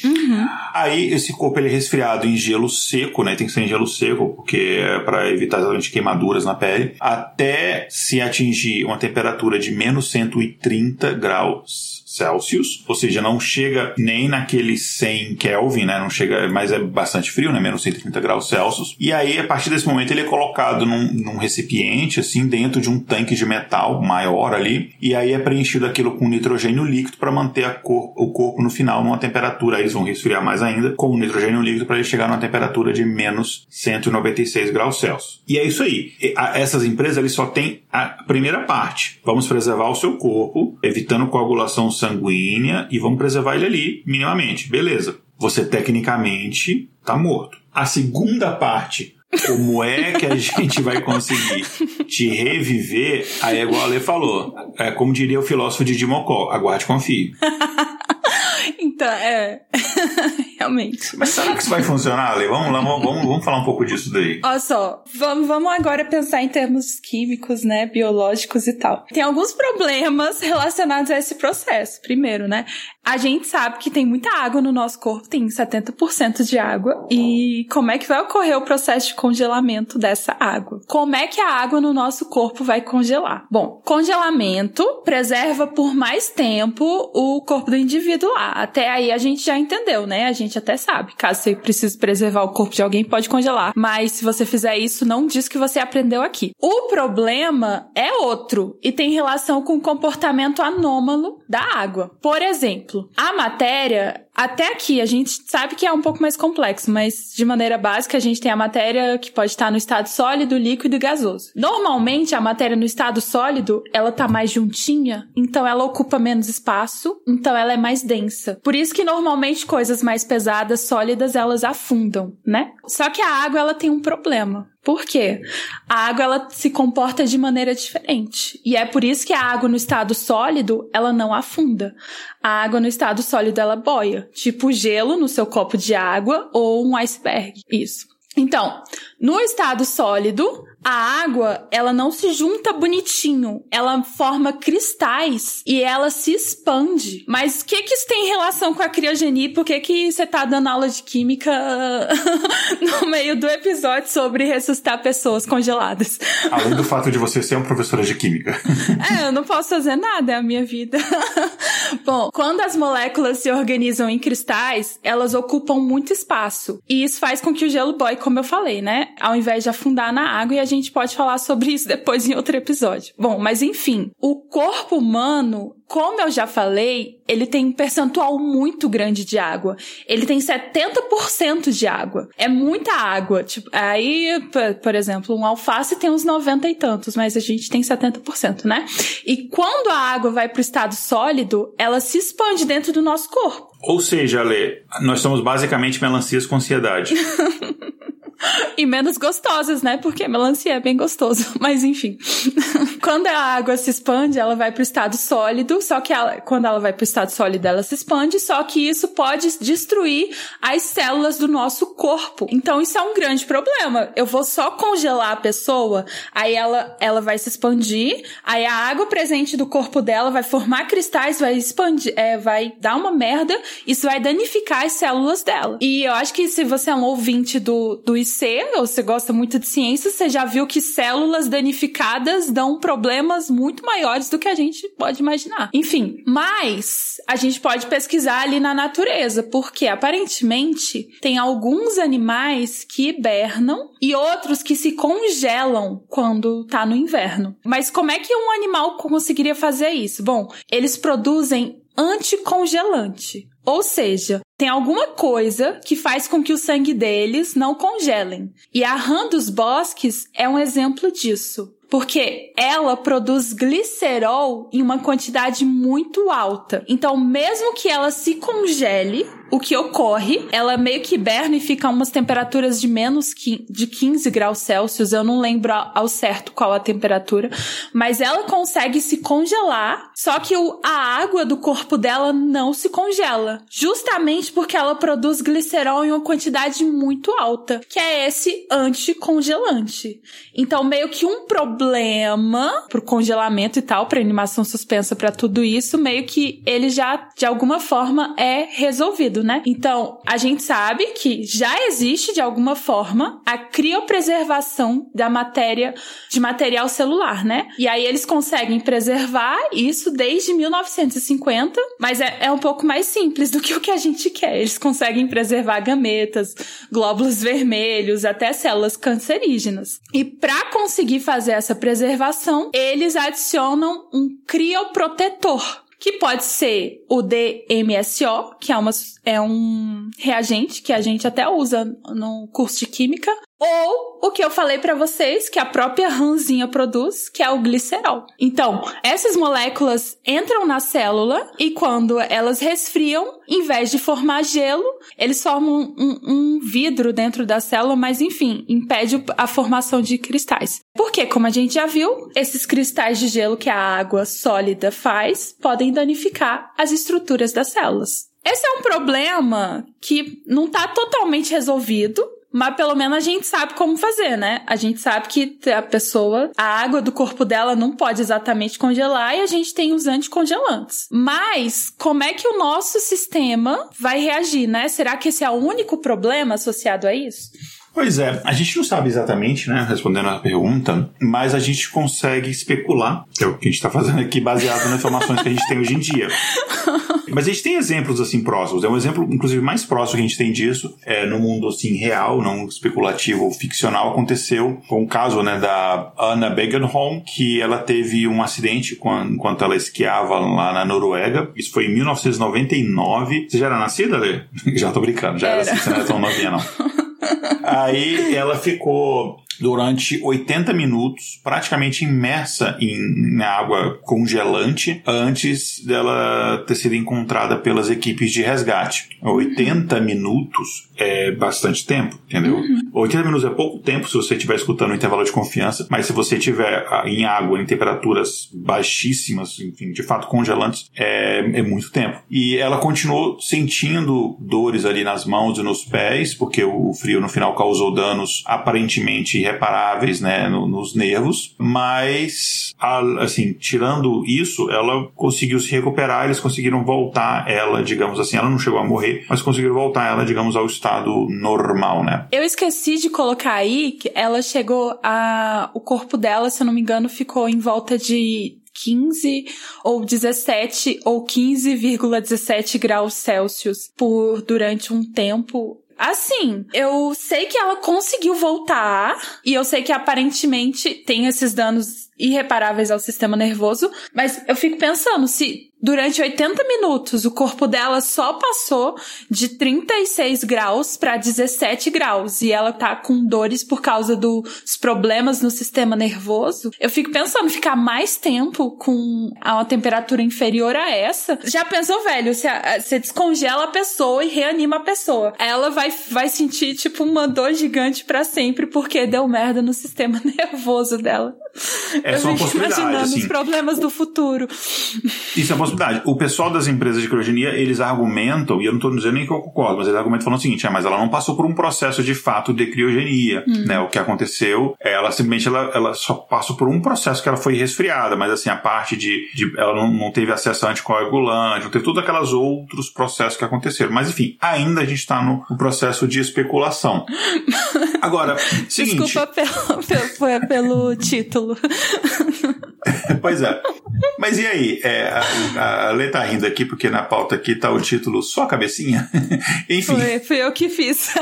Aí esse corpo ele é resfriado em gelo seco, né? Tem que ser em gelo seco, porque é para evitar exatamente queimaduras na pele, até se atingir uma temperatura de menos 130 graus house. Celsius, ou seja, não chega nem naquele 100 Kelvin, né? Não chega, mas é bastante frio, né? Menos 130 graus Celsius. E aí, a partir desse momento, ele é colocado num, num recipiente, assim, dentro de um tanque de metal maior ali, e aí é preenchido aquilo com nitrogênio líquido para manter cor, o corpo no final numa temperatura. Aí eles vão resfriar mais ainda com o nitrogênio líquido para ele chegar numa temperatura de menos 196 graus Celsius. E é isso aí. Essas empresas eles só têm a primeira parte. Vamos preservar o seu corpo, evitando coagulação sanguínea e vamos preservar ele ali minimamente. Beleza. Você tecnicamente está morto. A segunda parte como é que a gente vai conseguir te reviver? Aí é igual a Lê falou. É como diria o filósofo de Dimocó, aguarde confie. Então, é. Realmente. Mas será que isso vai funcionar, Ale? Vamos lá, vamos, vamos falar um pouco disso daí. Olha só, vamos, vamos agora pensar em termos químicos, né, biológicos e tal. Tem alguns problemas relacionados a esse processo. Primeiro, né, a gente sabe que tem muita água no nosso corpo, tem 70% de água. E como é que vai ocorrer o processo de congelamento dessa água? Como é que a água no nosso corpo vai congelar? Bom, congelamento preserva por mais tempo o corpo do indivíduo lá. Até aí a gente já entendeu, né? A gente até sabe. Caso você precise preservar o corpo de alguém, pode congelar. Mas se você fizer isso, não diz que você aprendeu aqui. O problema é outro e tem relação com o comportamento anômalo da água. Por exemplo, a matéria, até aqui, a gente sabe que é um pouco mais complexo, mas de maneira básica, a gente tem a matéria que pode estar no estado sólido, líquido e gasoso. Normalmente, a matéria no estado sólido, ela tá mais juntinha, então ela ocupa menos espaço, então ela é mais densa. Por isso que normalmente coisas mais pesadas, sólidas, elas afundam, né? Só que a água, ela tem um problema. Por quê? A água ela se comporta de maneira diferente. E é por isso que a água no estado sólido, ela não afunda. A água no estado sólido ela boia, tipo gelo no seu copo de água ou um iceberg. Isso. Então, no estado sólido, a água, ela não se junta bonitinho, ela forma cristais e ela se expande. Mas o que que isso tem relação com a criogenia? Por que que você tá dando aula de química no meio do episódio sobre ressuscitar pessoas congeladas? Além do fato de você ser uma professora de química. é, eu não posso fazer nada, é a minha vida. Bom, quando as moléculas se organizam em cristais, elas ocupam muito espaço. E isso faz com que o gelo boie, como eu falei, né? Ao invés de afundar na água e a gente pode falar sobre isso depois em outro episódio. Bom, mas enfim, o corpo humano, como eu já falei, ele tem um percentual muito grande de água. Ele tem 70% de água. É muita água. Tipo, aí, por exemplo, um alface tem uns 90 e tantos, mas a gente tem 70%, né? E quando a água vai para o estado sólido, ela se expande dentro do nosso corpo. Ou seja, Lê, nós somos basicamente melancias com ansiedade. e menos gostosas, né? Porque melancia é bem gostoso. Mas enfim. Quando a água se expande, ela vai para o estado sólido. Só que ela, quando ela vai para o estado sólido, ela se expande. Só que isso pode destruir as células do nosso corpo. Então isso é um grande problema. Eu vou só congelar a pessoa, aí ela, ela vai se expandir. Aí a água presente do corpo dela vai formar cristais, vai expandir, é, vai dar uma merda. Isso vai danificar as células dela. E eu acho que se você é um ouvinte do, do IC, ou você gosta muito de ciência, você já viu que células danificadas dão problemas muito maiores do que a gente pode imaginar. Enfim, mas a gente pode pesquisar ali na natureza, porque aparentemente tem alguns animais que hibernam e outros que se congelam quando tá no inverno. Mas como é que um animal conseguiria fazer isso? Bom, eles produzem anticongelante. Ou seja, tem alguma coisa que faz com que o sangue deles não congelem. E a rã dos bosques é um exemplo disso porque ela produz glicerol em uma quantidade muito alta. Então, mesmo que ela se congele, o que ocorre, ela meio que hiberna e fica a umas temperaturas de menos de 15 graus Celsius. Eu não lembro ao certo qual a temperatura, mas ela consegue se congelar, só que a água do corpo dela não se congela, justamente porque ela produz glicerol em uma quantidade muito alta, que é esse anticongelante. Então, meio que um problema pro congelamento e tal, pra animação suspensa, para tudo isso, meio que ele já, de alguma forma, é resolvido, né? Então, a gente sabe que já existe, de alguma forma, a criopreservação da matéria, de material celular, né? E aí eles conseguem preservar isso desde 1950, mas é, é um pouco mais simples do que o que a gente quer. Eles conseguem preservar gametas, glóbulos vermelhos, até células cancerígenas. E para conseguir fazer essa essa preservação, eles adicionam um crioprotetor, que pode ser o DMSO, que é, uma, é um reagente que a gente até usa no curso de química, ou o que eu falei para vocês, que a própria ranzinha produz, que é o glicerol. Então, essas moléculas entram na célula e quando elas resfriam, em vez de formar gelo, eles formam um, um vidro dentro da célula, mas enfim, impede a formação de cristais. Porque, como a gente já viu, esses cristais de gelo que a água sólida faz podem danificar as estruturas das células. Esse é um problema que não tá totalmente resolvido. Mas pelo menos a gente sabe como fazer, né? A gente sabe que a pessoa, a água do corpo dela não pode exatamente congelar e a gente tem os anticongelantes. Mas como é que o nosso sistema vai reagir, né? Será que esse é o único problema associado a isso? Pois é, a gente não sabe exatamente, né, respondendo a pergunta, mas a gente consegue especular, que é o que a gente está fazendo aqui, baseado nas informações que a gente tem hoje em dia. Mas a gente tem exemplos assim próximos. É um exemplo, inclusive, mais próximo que a gente tem disso, é no mundo assim real, não especulativo ou ficcional, aconteceu com o caso né, da Anna Begenholm, que ela teve um acidente enquanto ela esquiava lá na Noruega. Isso foi em 1999. Você já era nascida, Lê? Já tô brincando, já era, era assim, você não era tão novinha, não. Aí ela ficou durante 80 minutos, praticamente imersa em, em, água congelante, antes dela ter sido encontrada pelas equipes de resgate. 80 minutos é bastante tempo, entendeu? Uhum. 80 minutos é pouco tempo se você estiver escutando o intervalo de confiança, mas se você estiver ah, em água em temperaturas baixíssimas, enfim, de fato congelantes, é, é muito tempo. E ela continuou sentindo dores ali nas mãos e nos pés, porque o frio no final causou danos aparentemente irreparáveis, né, no, nos nervos, mas assim, tirando isso, ela conseguiu se recuperar, eles conseguiram voltar ela, digamos assim, ela não chegou a morrer, mas conseguiram voltar ela, digamos, ao estado normal, né? Eu esqueci de colocar aí que ela chegou a o corpo dela, se eu não me engano, ficou em volta de 15 ou 17 ou 15,17 graus Celsius por durante um tempo Assim, eu sei que ela conseguiu voltar e eu sei que aparentemente tem esses danos irreparáveis ao sistema nervoso, mas eu fico pensando se durante 80 minutos o corpo dela só passou de 36 graus para 17 graus e ela tá com dores por causa dos problemas no sistema nervoso. Eu fico pensando ficar mais tempo com uma temperatura inferior a essa. Já pensou, velho? Você, você descongela a pessoa e reanima a pessoa. Ela vai, vai sentir tipo uma dor gigante para sempre porque deu merda no sistema nervoso dela. É só uma possibilidade. Imaginando assim. os problemas do futuro. Isso é uma possibilidade. O pessoal das empresas de criogenia, eles argumentam, e eu não estou dizendo nem que eu concordo, mas eles argumentam falando o seguinte: é, mas ela não passou por um processo de fato de criogenia. Hum. Né? O que aconteceu é ela simplesmente ela, ela só passou por um processo que ela foi resfriada, mas assim, a parte de. de ela não, não teve acesso a anticoagulante, não teve todos aqueles outros processos que aconteceram. Mas enfim, ainda a gente está no, no, processo de especulação. Agora, seguinte. Desculpa pelo, pelo, pelo título. pois é. Mas e aí? É, a, a Lê tá rindo aqui porque na pauta aqui tá o título Só Cabecinha. Enfim. Foi, fui eu que fiz.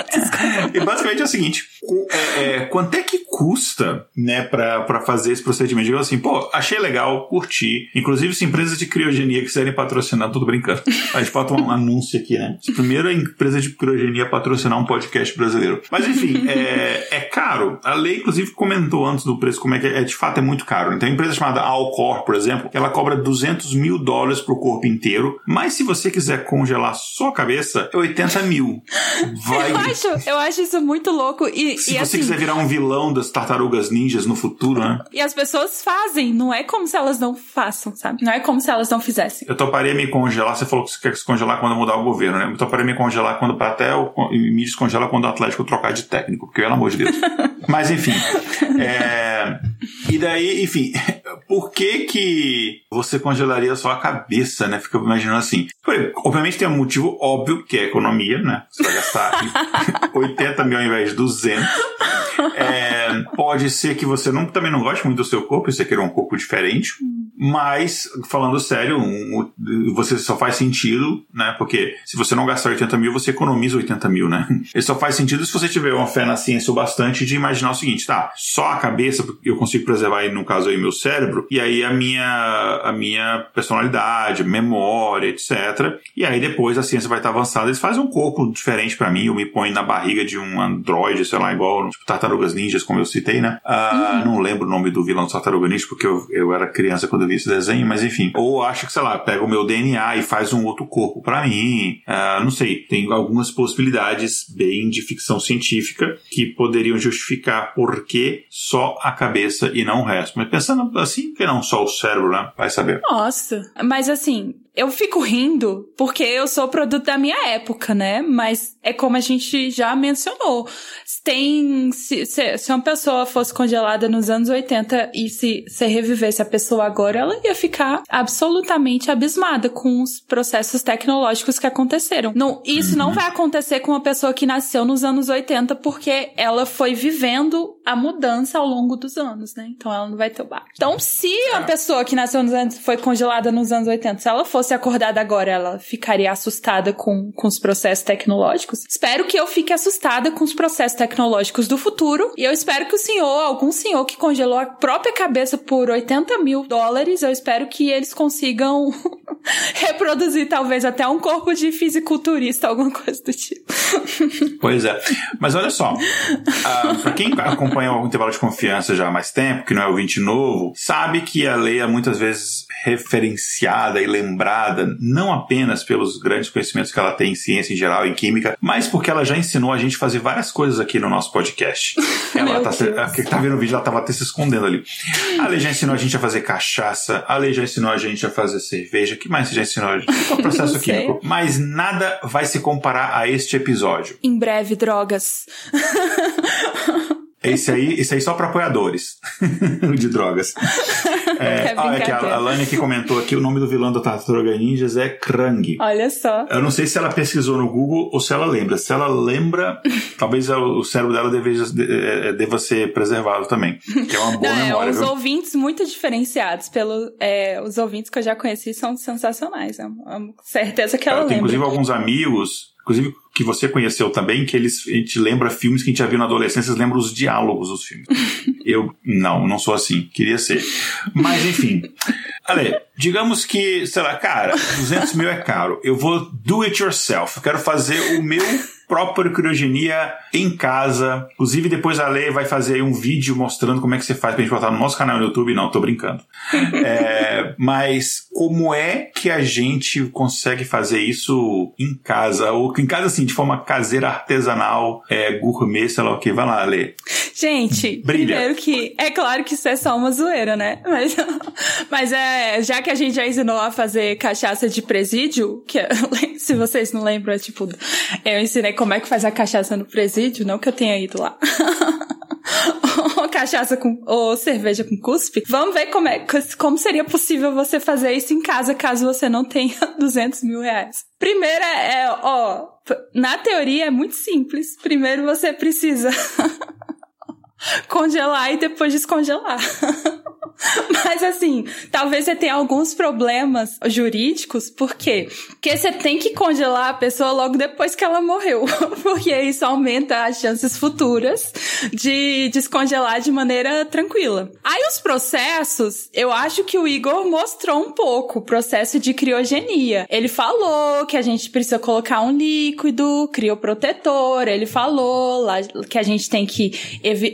e basicamente é o seguinte: é, é, quanto é que custa, né, pra, pra fazer esse procedimento? Eu assim, pô, achei legal, curti. Inclusive, se empresas de criogenia quiserem patrocinar, tudo brincando. A gente bota um anúncio aqui, né? Primeira empresa de criogenia patrocinar um podcast brasileiro. Mas enfim, é, é caro. A lei, inclusive, comentou antes do preço como é que é, de fato é muito caro. Então, a empresa chamada Alcor, por exemplo, ela cobra 200 mil dólares pro corpo inteiro, mas se você quiser congelar só a cabeça, é 80 mil. Vai... Eu, acho, eu acho isso muito louco. E, se e você assim... quiser virar um vilão das tartarugas ninjas no futuro, né? E as pessoas fazem, não é como se elas não façam, sabe? Não é como se elas não fizessem. Eu toparia me congelar, você falou que você quer se congelar quando mudar o governo, né? Eu toparia me congelar quando até me descongela quando o Atlético trocar de técnico, porque pelo amor de Deus. Mas enfim. É... E daí, enfim, por que que você congelaria só a cabeça, né? Fica imaginando assim. Obviamente tem um motivo óbvio, que é economia, né? Você vai gastar 80 mil ao invés de 200. É, pode ser que você não, também não goste muito do seu corpo, você queira um corpo diferente. Mas, falando sério, um, você só faz sentido, né? Porque se você não gastar 80 mil, você economiza 80 mil, né? Ele só faz sentido se você tiver uma fé na ciência o bastante de imaginar o seguinte, tá? Só a cabeça, eu consigo preservar aí, no caso aí, meu cérebro, e aí a minha, a minha personalidade, memória, etc. E aí depois a ciência vai estar avançada, eles fazem um corpo diferente para mim, eu me ponho na barriga de um androide, sei lá, igual, tipo, Tartarugas Ninjas, como eu citei, né? Uh, uhum. Não lembro o nome do vilão do Tartaruga Ninja, porque eu, eu era criança quando vi esse desenho, mas enfim. Ou acha que, sei lá, pega o meu DNA e faz um outro corpo para mim. Uh, não sei. Tem algumas possibilidades bem de ficção científica que poderiam justificar por que só a cabeça e não o resto. Mas pensando assim, que não só o cérebro, né? Vai saber. Nossa. Mas assim, eu fico rindo porque eu sou produto da minha época, né? Mas é como a gente já mencionou. Tem. Se, se, se uma pessoa fosse congelada nos anos 80 e se, se revivesse a pessoa agora, ela ia ficar absolutamente abismada com os processos tecnológicos que aconteceram. Não, isso não vai acontecer com uma pessoa que nasceu nos anos 80 porque ela foi vivendo a mudança ao longo dos anos, né? Então ela não vai ter o bar. Então, se a pessoa que nasceu nos anos foi congelada nos anos 80, se ela fosse acordada agora, ela ficaria assustada com, com os processos tecnológicos. Espero que eu fique assustada com os processos tecnológicos do futuro. E eu espero que o senhor, algum senhor que congelou a própria cabeça por 80 mil dólares, eu espero que eles consigam reproduzir talvez até um corpo de fisiculturista, alguma coisa do tipo. Pois é. Mas olha só, uh, quem acompanha o intervalo de confiança já há mais tempo, que não é ouvinte novo, sabe que a lei é muitas vezes referenciada e lembrada não apenas pelos grandes conhecimentos que ela tem em ciência em geral em química, mas porque ela já ensinou a gente a fazer várias coisas aqui no nosso podcast. Ela tá, tá vendo o vídeo, ela tava até se escondendo ali. A lei já ensinou a gente a fazer cachaça, a lei já ensinou a gente a fazer cerveja, que mais você já ensinou a gente? O processo químico. Mas nada vai se comparar a este episódio. Em breve, drogas. Esse aí, esse aí só para apoiadores de drogas. É, ah, é que a, a Lani que comentou aqui, o nome do vilão da Tartaruga Ninjas é Krang. Olha só. Eu não sei se ela pesquisou no Google ou se ela lembra. Se ela lembra, talvez o cérebro dela deva, é, deva ser preservado também. Que é uma boa não, memória. É, os viu? ouvintes muito diferenciados. Pelo, é, os ouvintes que eu já conheci são sensacionais. É certeza que ela lembra. Tem inclusive alguns amigos inclusive que você conheceu também, que eles, a gente lembra filmes que a gente já viu na adolescência, lembra os diálogos dos filmes. Eu, não, não sou assim, queria ser. Mas, enfim. Ale, digamos que, sei lá, cara, 200 mil é caro, eu vou do it yourself, eu quero fazer o meu própria criogenia em casa. Inclusive, depois a Leia vai fazer aí um vídeo mostrando como é que você faz pra gente botar no nosso canal no YouTube. Não, tô brincando. é, mas como é que a gente consegue fazer isso em casa? Ou em casa, assim, de forma caseira, artesanal, é, gourmet, sei lá o que. Vai lá, Lê. Gente, Brilha. primeiro que é claro que isso é só uma zoeira, né? Mas, mas é, já que a gente já ensinou a fazer cachaça de presídio, que se vocês não lembram, é tipo, eu ensinei como é que faz a cachaça no presídio, não que eu tenha ido lá. ou cachaça com ou cerveja com cuspe. Vamos ver como é como seria possível você fazer isso em casa caso você não tenha 200 mil reais. Primeiro é, é ó, na teoria é muito simples. Primeiro você precisa congelar e depois descongelar. Mas assim, talvez você tenha alguns problemas jurídicos, por quê? Porque você tem que congelar a pessoa logo depois que ela morreu, porque isso aumenta as chances futuras de descongelar de maneira tranquila. Aí os processos, eu acho que o Igor mostrou um pouco o processo de criogenia. Ele falou que a gente precisa colocar um líquido, crioprotetor, ele falou lá que a gente tem que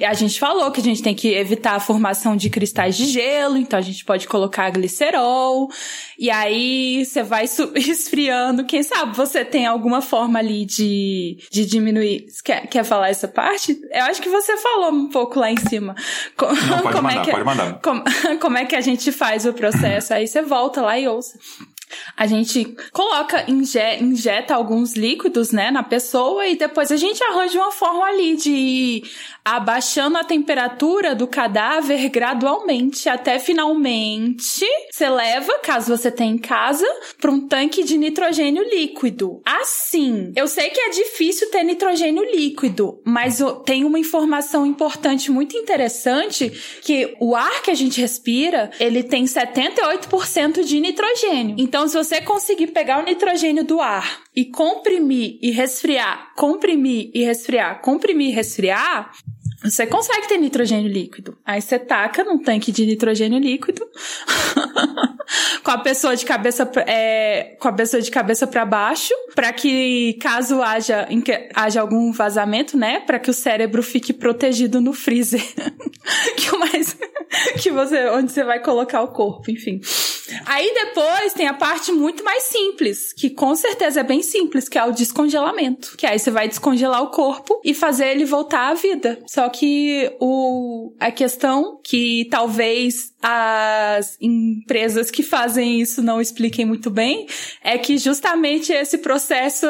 a gente falou que a gente tem que evitar a formação de cristais de gelo, então a gente pode colocar glicerol, e aí você vai esfriando. Quem sabe você tem alguma forma ali de, de diminuir. Quer, quer falar essa parte? Eu acho que você falou um pouco lá em cima. Não, pode como é mandar, é que, pode mandar. Como, como é que a gente faz o processo? Aí você volta lá e ouça a gente coloca, inje, injeta alguns líquidos, né, na pessoa e depois a gente arranja uma forma ali de ir abaixando a temperatura do cadáver gradualmente até finalmente você leva, caso você tenha em casa, para um tanque de nitrogênio líquido. Assim, eu sei que é difícil ter nitrogênio líquido, mas tem uma informação importante, muito interessante, que o ar que a gente respira, ele tem 78% de nitrogênio. Então, se você conseguir pegar o nitrogênio do ar e comprimir e resfriar, comprimir e resfriar, comprimir e resfriar, você consegue ter nitrogênio líquido. Aí você taca num tanque de nitrogênio líquido, com a pessoa de cabeça é, com a pessoa de cabeça para baixo, para que caso haja haja algum vazamento, né, para que o cérebro fique protegido no freezer. que mais que você onde você vai colocar o corpo, enfim. Aí depois tem a parte muito mais simples, que com certeza é bem simples, que é o descongelamento. Que aí você vai descongelar o corpo e fazer ele voltar à vida. Só que o, a questão que talvez as empresas que fazem isso não expliquem muito bem é que justamente esse processo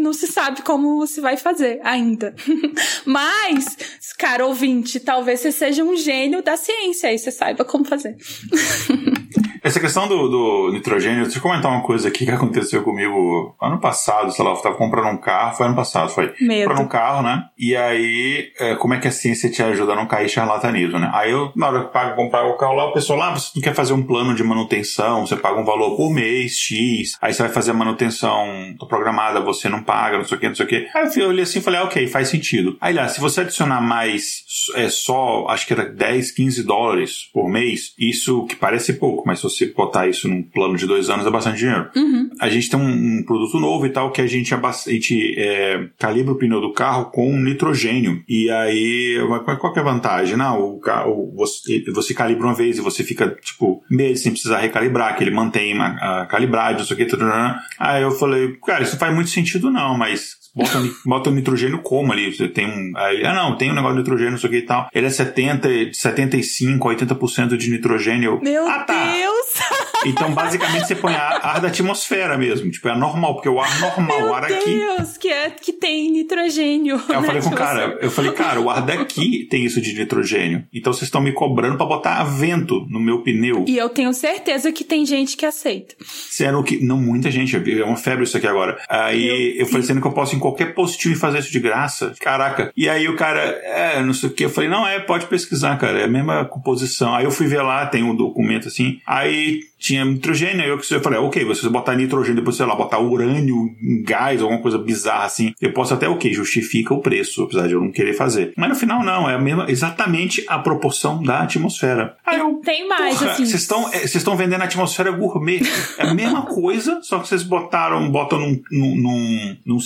não se sabe como se vai fazer ainda. Mas, cara ouvinte, talvez você seja um gênio da ciência e você saiba como fazer. Essa questão do, do, nitrogênio, deixa eu comentar uma coisa aqui que aconteceu comigo ano passado, sei lá, eu tava comprando um carro, foi ano passado, foi. Medo. Comprando um carro, né? E aí, é, como é que a ciência te ajuda a não cair charlatanismo, né? Aí eu, na hora que pago, comprar o carro lá, o pessoal lá, ah, você não quer fazer um plano de manutenção, você paga um valor por mês, X, aí você vai fazer a manutenção programada, você não paga, não sei o que, não sei o que. Aí eu olhei assim e falei, ah, ok, faz sentido. Aí lá, se você adicionar mais, é só, acho que era 10, 15 dólares por mês, isso que parece pouco, mas se você você botar isso num plano de dois anos é bastante dinheiro. Uhum. A gente tem um, um, produto novo e tal que a gente, a gente é, calibra o pneu do carro com nitrogênio. E aí, qual que é a vantagem? Não, o carro, você, você calibra uma vez e você fica, tipo, meses sem precisar recalibrar, que ele mantém a, a calibragem, isso aqui, tudo. Aí eu falei, cara, isso não faz muito sentido não, mas bota, bota o nitrogênio como ali? Você tem um. Aí, ah, não, tem um negócio de nitrogênio, isso aqui e tal. Ele é 70, 75, 80% de nitrogênio. Meu ah, tá. Deus! Então, basicamente, você põe ar, ar da atmosfera mesmo. Tipo, é normal, porque o ar normal, Meu o ar aqui. Meu Deus, que, é, que tem nitrogênio. Eu falei com o cara, eu falei, cara, o ar daqui tem isso de nitrogênio. Então vocês estão me cobrando para botar vento no meu pneu. E eu tenho certeza que tem gente que aceita. Sendo que. Não, muita gente. É uma febre isso aqui agora. Aí eu, eu falei, sendo que eu posso qualquer postinho e fazer isso de graça. Caraca. E aí o cara, é, não sei o que. Eu falei, não, é, pode pesquisar, cara. É a mesma composição. Aí eu fui ver lá, tem um documento assim. Aí tinha nitrogênio. Aí eu, eu falei, ok, você botar nitrogênio, depois, sei lá, botar urânio em gás, alguma coisa bizarra assim. Eu posso até, ok, justifica o preço, apesar de eu não querer fazer. Mas no final, não. É a mesma, exatamente a proporção da atmosfera. Aí eu, tem mais, porra, assim. Vocês estão é, vendendo a atmosfera gourmet. É a mesma coisa, só que vocês botaram, botam num, num, num, num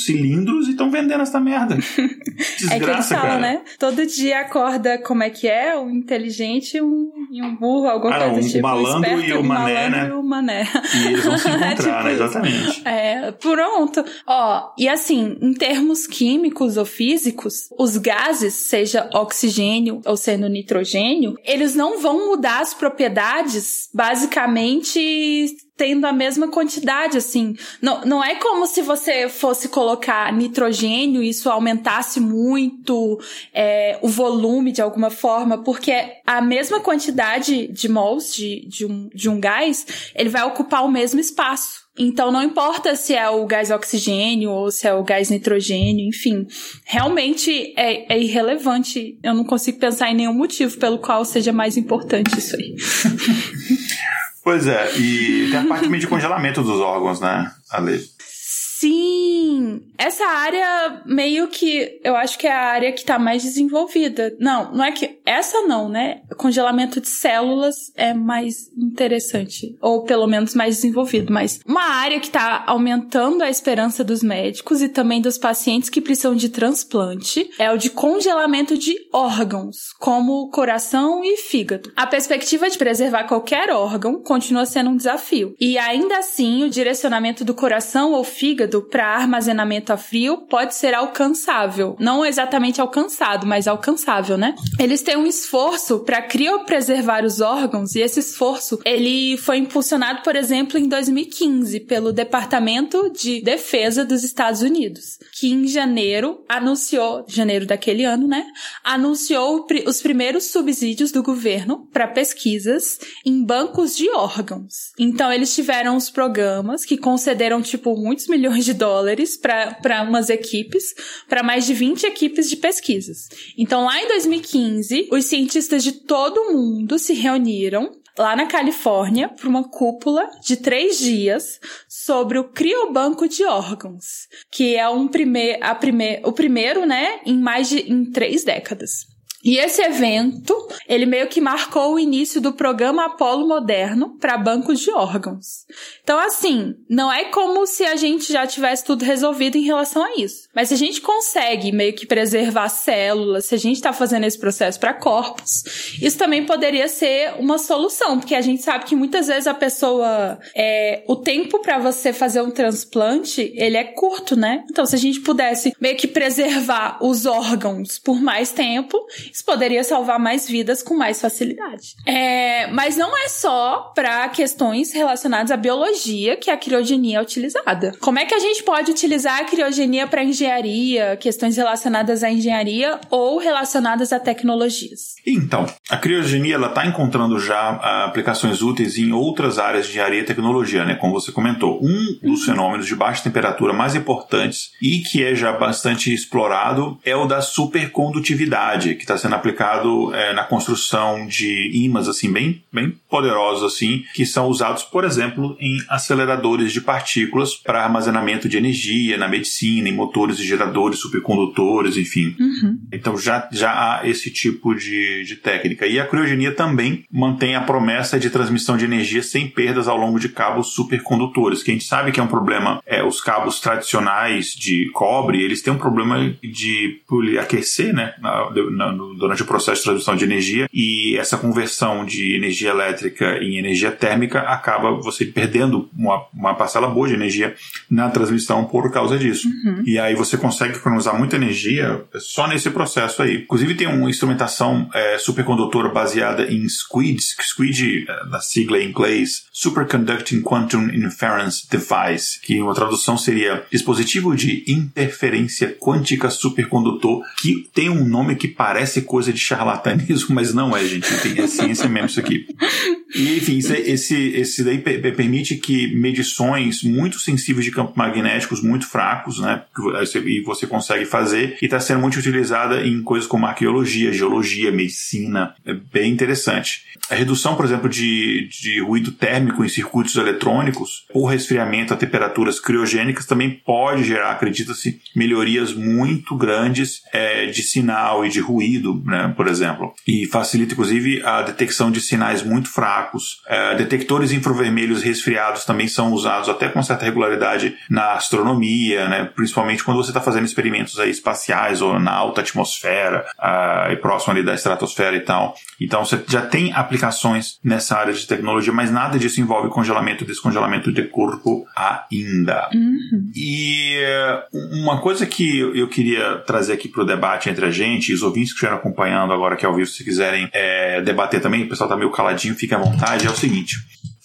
cilindros e estão vendendo essa merda. Desgraça, é que eles falam, cara. né? Todo dia acorda como é que é? Um inteligente um, e um burro, alguma ah, coisa um tipo. Malandro um e o mané, né? E o mané. E eles vão se encontrar, tipo né? Exatamente. É, pronto. Ó, e assim, em termos químicos ou físicos, os gases, seja oxigênio ou sendo nitrogênio, eles não vão mudar as propriedades basicamente tendo a mesma quantidade, assim. Não, não é como se você fosse colocar nitrogênio e isso aumentasse muito é, o volume de alguma forma, porque a mesma quantidade de mols de, de, um, de um gás, ele vai ocupar o mesmo espaço. Então não importa se é o gás oxigênio ou se é o gás nitrogênio, enfim. Realmente é, é irrelevante. Eu não consigo pensar em nenhum motivo pelo qual seja mais importante isso aí. Pois é, e tem a parte meio de congelamento dos órgãos, né, Ale? Sim! Essa área meio que eu acho que é a área que tá mais desenvolvida. Não, não é que. Essa não, né? Congelamento de células é mais interessante. Ou pelo menos mais desenvolvido. Mas uma área que tá aumentando a esperança dos médicos e também dos pacientes que precisam de transplante é o de congelamento de órgãos, como coração e fígado. A perspectiva de preservar qualquer órgão continua sendo um desafio. E ainda assim, o direcionamento do coração ou fígado para armazenamento a frio pode ser alcançável. Não exatamente alcançado, mas alcançável, né? Eles têm um esforço para criopreservar os órgãos e esse esforço ele foi impulsionado, por exemplo, em 2015 pelo Departamento de Defesa dos Estados Unidos, que em janeiro anunciou, janeiro daquele ano, né? Anunciou os primeiros subsídios do governo para pesquisas em bancos de órgãos. Então eles tiveram os programas que concederam tipo muitos milhões de dólares para umas equipes, para mais de 20 equipes de pesquisas. Então, lá em 2015, os cientistas de todo o mundo se reuniram lá na Califórnia para uma cúpula de três dias sobre o criobanco de órgãos, que é um primeir, a primeir, o primeiro, né, em mais de em três décadas. E esse evento, ele meio que marcou o início do programa Apolo Moderno para bancos de órgãos. Então, assim, não é como se a gente já tivesse tudo resolvido em relação a isso. Mas se a gente consegue meio que preservar células, se a gente está fazendo esse processo para corpos, isso também poderia ser uma solução, porque a gente sabe que muitas vezes a pessoa, é, o tempo para você fazer um transplante, ele é curto, né? Então, se a gente pudesse meio que preservar os órgãos por mais tempo, isso poderia salvar mais vidas com mais facilidade. É, mas não é só para questões relacionadas à biologia que a criogenia é utilizada. Como é que a gente pode utilizar a criogenia para engenharia, questões relacionadas à engenharia ou relacionadas a tecnologias? Então, a criogenia ela está encontrando já ah, aplicações úteis em outras áreas de engenharia e tecnologia, né? Como você comentou, um dos fenômenos de baixa temperatura mais importantes e que é já bastante explorado é o da supercondutividade, que está sendo aplicado é, na construção de ímãs assim bem, bem poderosos assim, que são usados, por exemplo, em aceleradores de partículas para armazenamento de energia na medicina, em motores e geradores, supercondutores, enfim. Uhum. Então já, já há esse tipo de, de técnica. E a criogenia também mantém a promessa de transmissão de energia sem perdas ao longo de cabos supercondutores, que a gente sabe que é um problema. É, os cabos tradicionais de cobre, eles têm um problema de aquecer, né, na, na, durante o processo de transmissão de energia, e essa conversão de energia elétrica em energia térmica acaba você perdendo uma, uma parcela boa de energia na transmissão por causa disso. Uhum. E aí você consegue economizar muita energia só nesse processo aí. Inclusive tem uma instrumentação é, supercondutora baseada em SQUID, SQUID, é, da sigla em inglês, Superconducting Quantum Inference Device, que uma tradução seria dispositivo de interferência quântica supercondutor, que tem um nome que parece coisa de charlatanismo, mas não é, gente. Tem, é ciência mesmo isso aqui. E, enfim, esse, esse daí permite que medições muito sensíveis de campos magnéticos, muito fracos, né? E você consegue fazer, e está sendo muito utilizada em coisas como arqueologia, geologia, medicina. É bem interessante. A redução, por exemplo, de, de ruído térmico em circuitos eletrônicos ou resfriamento a temperaturas criogênicas também pode gerar, acredita-se, melhorias muito grandes é, de sinal e de ruído, né, por exemplo. E facilita, inclusive, a detecção de sinais muito fracos. É, detectores infravermelhos resfriados também são usados até com certa regularidade na astronomia, né, principalmente quando você está fazendo experimentos aí espaciais ou na alta atmosfera uh, e próximo ali da estratosfera e tal. Então você já tem aplicações nessa área de tecnologia, mas nada disso envolve congelamento e descongelamento de corpo ainda. Uhum. E uh, uma coisa que eu queria trazer aqui para o debate entre a gente, e os ouvintes que estiveram acompanhando agora aqui ao vivo, se quiserem é, debater também, o pessoal está meio caladinho, fique à vontade, é o seguinte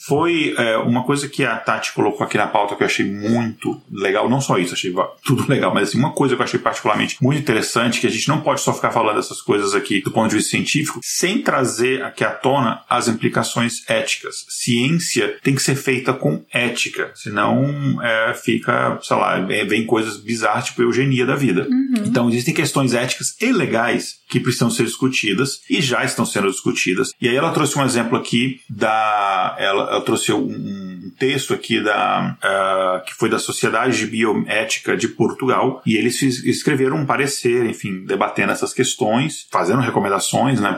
foi é, uma coisa que a Tati colocou aqui na pauta que eu achei muito legal. Não só isso, achei tudo legal, mas assim, uma coisa que eu achei particularmente muito interessante, que a gente não pode só ficar falando dessas coisas aqui do ponto de vista científico, sem trazer aqui à tona as implicações éticas. Ciência tem que ser feita com ética, senão é, fica, sei lá, vem coisas bizarras, tipo eugenia da vida. Uhum. Então existem questões éticas e legais que precisam ser discutidas e já estão sendo discutidas. E aí ela trouxe um exemplo aqui da. Ela, ela trouxe um, texto aqui da. Uh, que foi da Sociedade de Bioética de Portugal. E eles escreveram um parecer, enfim, debatendo essas questões, fazendo recomendações né,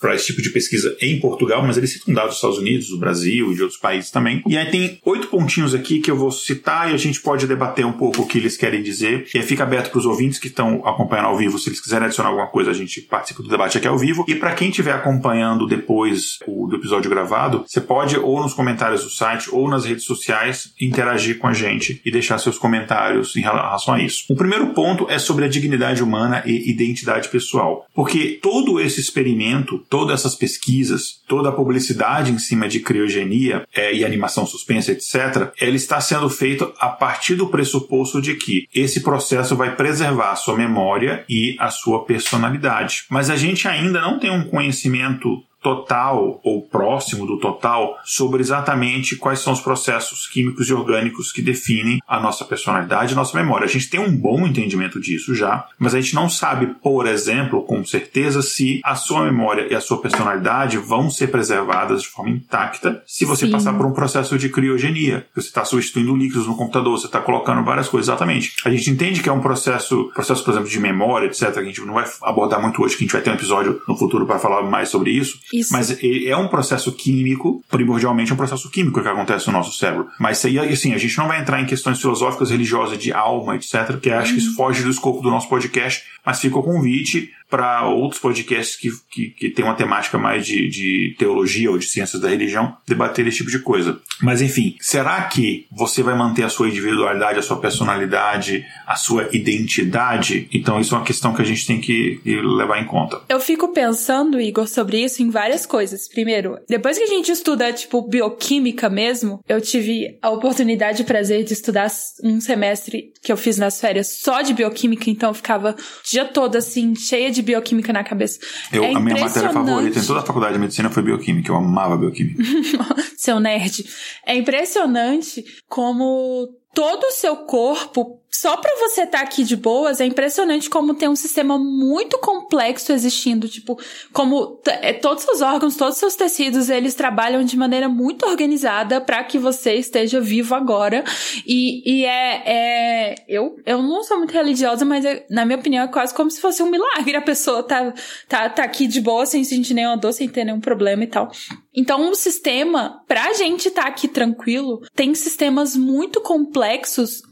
para esse tipo de pesquisa em Portugal, mas eles citam dados dos Estados Unidos, do Brasil e de outros países também. E aí tem oito pontinhos aqui que eu vou citar e a gente pode debater um pouco o que eles querem dizer. E aí fica aberto para os ouvintes que estão acompanhando ao vivo, se eles quiserem adicionar alguma coisa, a gente participa do debate aqui ao vivo. E para quem estiver acompanhando depois o, do episódio gravado, você pode ou nos comentários do site ou nas redes sociais interagir com a gente e deixar seus comentários em relação a isso. O primeiro ponto é sobre a dignidade humana e identidade pessoal. Porque todo esse experimento, todas essas pesquisas, toda a publicidade em cima de criogenia é, e animação suspensa, etc., ela está sendo feita a partir do pressuposto de que esse processo vai preservar a sua memória e a sua personalidade. Mas a gente ainda não tem um conhecimento total ou próximo do total sobre exatamente quais são os processos químicos e orgânicos que definem a nossa personalidade e nossa memória. A gente tem um bom entendimento disso já, mas a gente não sabe, por exemplo, com certeza, se a sua memória e a sua personalidade vão ser preservadas de forma intacta se você Sim. passar por um processo de criogenia. Você está substituindo líquidos no computador, você está colocando várias coisas. Exatamente. A gente entende que é um processo, processo, por exemplo, de memória, etc., que a gente não vai abordar muito hoje, que a gente vai ter um episódio no futuro para falar mais sobre isso. Isso. Mas é um processo químico, primordialmente um processo químico que acontece no nosso cérebro. Mas aí, assim, a gente não vai entrar em questões filosóficas, religiosas, de alma, etc., que acho que isso uhum. foge do escopo do nosso podcast, mas fica o convite para outros podcasts que, que, que tem uma temática mais de, de teologia ou de ciências da religião debater esse tipo de coisa. Mas enfim, será que você vai manter a sua individualidade, a sua personalidade, a sua identidade? Então isso é uma questão que a gente tem que levar em conta. Eu fico pensando, Igor, sobre isso em várias coisas. Primeiro, depois que a gente estuda, tipo, bioquímica mesmo, eu tive a oportunidade e prazer de estudar um semestre que eu fiz nas férias só de bioquímica, então eu ficava o dia todo assim, cheia de de bioquímica na cabeça. Eu, é a minha matéria favorita em toda a faculdade de medicina foi bioquímica. Eu amava bioquímica. Seu nerd. É impressionante como todo o seu corpo, só para você estar tá aqui de boas, é impressionante como tem um sistema muito complexo existindo, tipo, como é, todos os órgãos, todos os seus tecidos, eles trabalham de maneira muito organizada para que você esteja vivo agora. E, e é, é, eu, eu não sou muito religiosa, mas é, na minha opinião é quase como se fosse um milagre a pessoa tá, tá, tá aqui de boa, sem sentir nenhuma dor, sem ter nenhum problema e tal. Então, o sistema, pra gente estar tá aqui tranquilo, tem sistemas muito complexos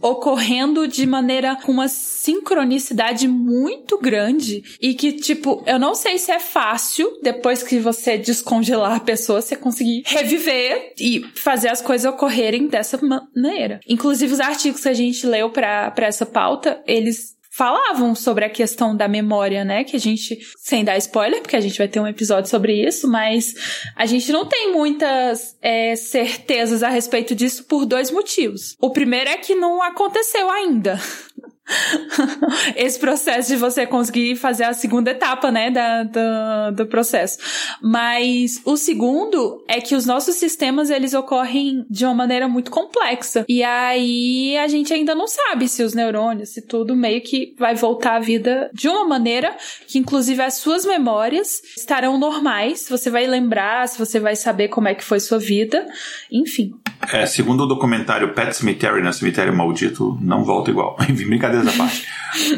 ocorrendo de maneira com uma sincronicidade muito grande e que, tipo, eu não sei se é fácil, depois que você descongelar a pessoa, você conseguir reviver e fazer as coisas ocorrerem dessa maneira. Inclusive, os artigos que a gente leu para essa pauta, eles falavam sobre a questão da memória, né? Que a gente, sem dar spoiler, porque a gente vai ter um episódio sobre isso, mas a gente não tem muitas é, certezas a respeito disso por dois motivos. O primeiro é que não aconteceu ainda. esse processo de você conseguir fazer a segunda etapa, né, da, do, processo. Mas o segundo é que os nossos sistemas, eles ocorrem de uma maneira muito complexa. E aí a gente ainda não sabe se os neurônios, se tudo meio que vai voltar à vida de uma maneira que inclusive as suas memórias estarão normais, você vai lembrar, se você vai saber como é que foi sua vida, enfim. É, segundo o documentário Pet Cemetery, né, Cemitério Maldito, não volta igual. Brincadeira da parte.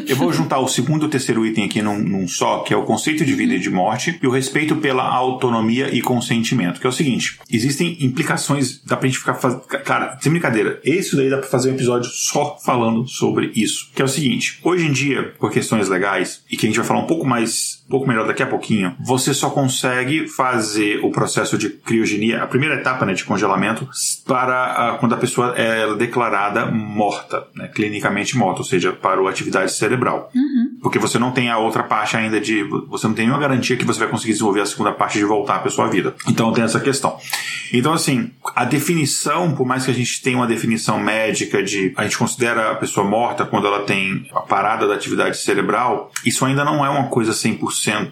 Eu vou juntar o segundo e o terceiro item aqui num, num, só, que é o conceito de vida e de morte e o respeito pela autonomia e consentimento, que é o seguinte, existem implicações, dá pra gente ficar fazendo... Cara, sem brincadeira, esse daí dá pra fazer um episódio só falando sobre isso, que é o seguinte, hoje em dia, por questões legais, e que a gente vai falar um pouco mais um pouco melhor daqui a pouquinho, você só consegue fazer o processo de criogenia, a primeira etapa né, de congelamento, para quando a pessoa é declarada morta, né, clinicamente morta, ou seja, para a atividade cerebral. Uhum. Porque você não tem a outra parte ainda de. Você não tem nenhuma garantia que você vai conseguir desenvolver a segunda parte de voltar para sua vida. Então tem essa questão. Então, assim, a definição, por mais que a gente tenha uma definição médica de. A gente considera a pessoa morta quando ela tem a parada da atividade cerebral, isso ainda não é uma coisa 100%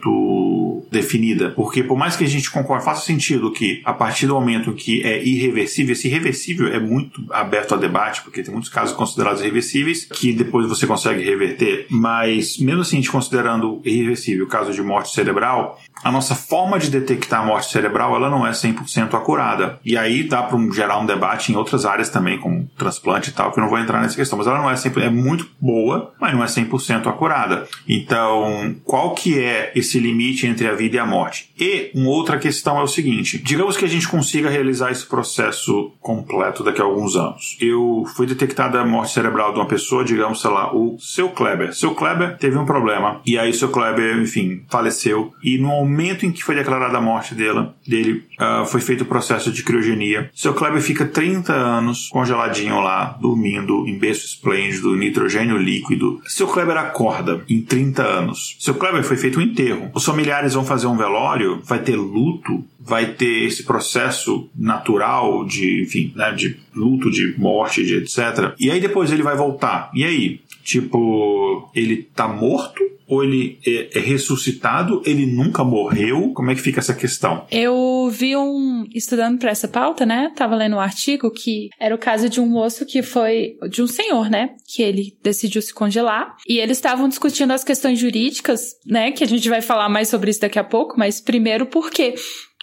definida. Porque, por mais que a gente concorde, faça sentido que a partir do momento que é irreversível, esse irreversível é muito aberto a debate, porque tem muitos casos considerados irreversíveis que depois você consegue reverter, mas mesmo assim, a gente considerando irreversível o caso de morte cerebral, a nossa forma de detectar a morte cerebral ela não é 100% acurada. E aí dá para um, gerar um debate em outras áreas também, como transplante e tal, que eu não vou entrar nessa questão, mas ela não é sempre é muito boa, mas não é 100% acurada. Então, qual que é esse limite entre a vida e a morte? E uma outra questão é o seguinte, digamos que a gente consiga realizar esse processo completo daqui a alguns anos. Eu fui detectada a morte cerebral de uma pessoa, digamos, sei lá, o seu Kleber. Seu Kleber teve um problema e aí seu Kleber, enfim, faleceu e no momento em que foi declarada a morte dela, dele, uh, foi feito o processo de criogenia. Seu Kleber fica 30 anos congeladinho lá, dormindo em berço esplêndido, nitrogênio líquido. Seu Kleber acorda em 30 anos. Seu Kleber foi feito um enterro. Os familiares vão fazer um velório, vai ter luto, vai ter esse processo natural de, enfim, né, de luto, de morte, de etc. E aí depois ele vai voltar. E aí? Tipo, ele tá morto ou ele é, é ressuscitado? Ele nunca morreu? Como é que fica essa questão? Eu vi um estudando para essa pauta, né? Tava lendo um artigo que era o caso de um moço que foi de um senhor, né? Que ele decidiu se congelar e eles estavam discutindo as questões jurídicas, né? Que a gente vai falar mais sobre isso daqui a pouco, mas primeiro porque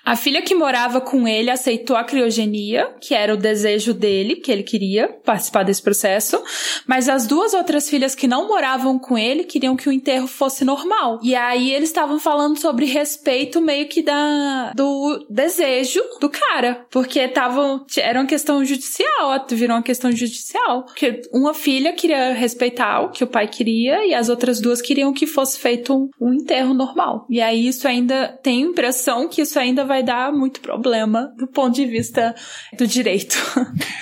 a filha que morava com ele aceitou a criogenia, que era o desejo dele, que ele queria participar desse processo, mas as duas outras filhas que não moravam com ele queriam que o enterro fosse normal. E aí eles estavam falando sobre respeito meio que da do desejo do cara, porque tava era uma questão judicial, virou uma questão judicial, que uma filha queria respeitar o que o pai queria e as outras duas queriam que fosse feito um, um enterro normal. E aí isso ainda tem impressão que isso ainda vai vai dar muito problema do ponto de vista do direito.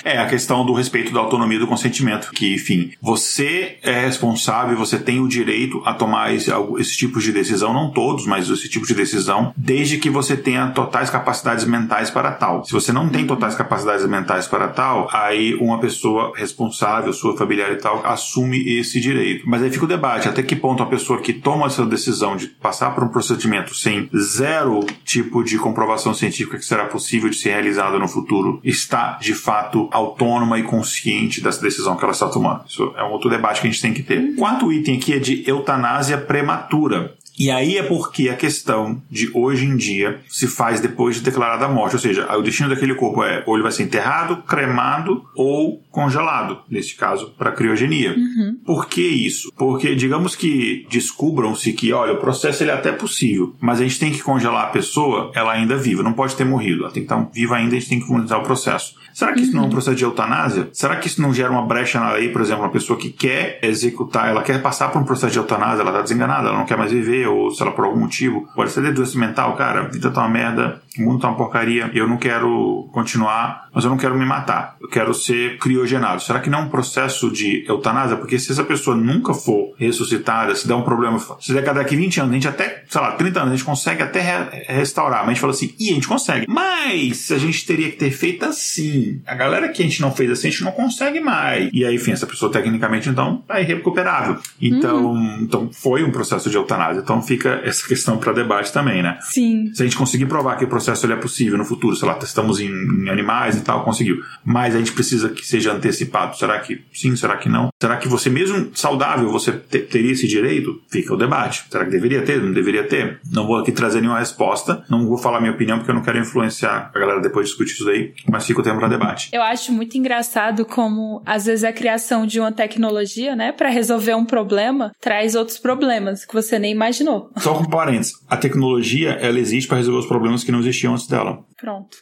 É, a questão do respeito da autonomia do consentimento, que, enfim, você é responsável, você tem o direito a tomar esse, esse tipo de decisão, não todos, mas esse tipo de decisão, desde que você tenha totais capacidades mentais para tal. Se você não tem totais capacidades mentais para tal, aí uma pessoa responsável, sua familiar e tal, assume esse direito. Mas aí fica o debate, até que ponto a pessoa que toma essa decisão de passar por um procedimento sem zero tipo de comprovação comprovação científica que será possível de ser realizada no futuro está de fato autônoma e consciente dessa decisão que ela está tomando. Isso é um outro debate que a gente tem que ter. Quarto item aqui é de eutanásia prematura. E aí é porque a questão de hoje em dia se faz depois de declarada a morte, ou seja, o destino daquele corpo é ou ele vai ser enterrado, cremado ou congelado, neste caso, para criogenia. Uhum. Por que isso? Porque digamos que descubram-se que, olha, o processo ele é até possível, mas a gente tem que congelar a pessoa, ela ainda viva, não pode ter morrido, ela tem que estar viva ainda, a gente tem que finalizar o processo. Será que isso não é um uhum. processo de eutanásia? Será que isso não gera uma brecha na lei, por exemplo, uma pessoa que quer executar, ela quer passar por um processo de eutanásia, ela está desenganada, ela não quer mais viver, ou se ela por algum motivo, pode ser de doença mental, cara, a vida tá uma merda, o mundo tá uma porcaria, eu não quero continuar, mas eu não quero me matar, eu quero ser criogenado. Será que não é um processo de eutanásia? Porque se essa pessoa nunca for ressuscitada, se der um problema, se der daqui 20 anos, a gente até, sei lá, 30 anos, a gente consegue até re restaurar, mas a gente fala assim, e a gente consegue. Mas a gente teria que ter feito assim, a galera que a gente não fez assim, a gente não consegue mais. E aí, enfim, essa pessoa tecnicamente, então, é irrecuperável. Então, uhum. então foi um processo de eutanásia. Então fica essa questão para debate também, né? Sim. Se a gente conseguir provar que o processo ele é possível no futuro, sei lá, testamos em, em animais e tal, conseguiu. Mas a gente precisa que seja antecipado. Será que sim? Será que não? Será que você mesmo saudável, você te, teria esse direito? Fica o debate. Será que deveria ter? Não deveria ter? Não vou aqui trazer nenhuma resposta. Não vou falar minha opinião porque eu não quero influenciar a galera depois de discutir isso daí. Mas fica o tempo para debate. Eu acho muito engraçado como, às vezes, a criação de uma tecnologia, né, para resolver um problema, traz outros problemas que você nem imaginou. Só com parênteses, a tecnologia, ela existe para resolver os problemas que não existiam antes dela. Pronto.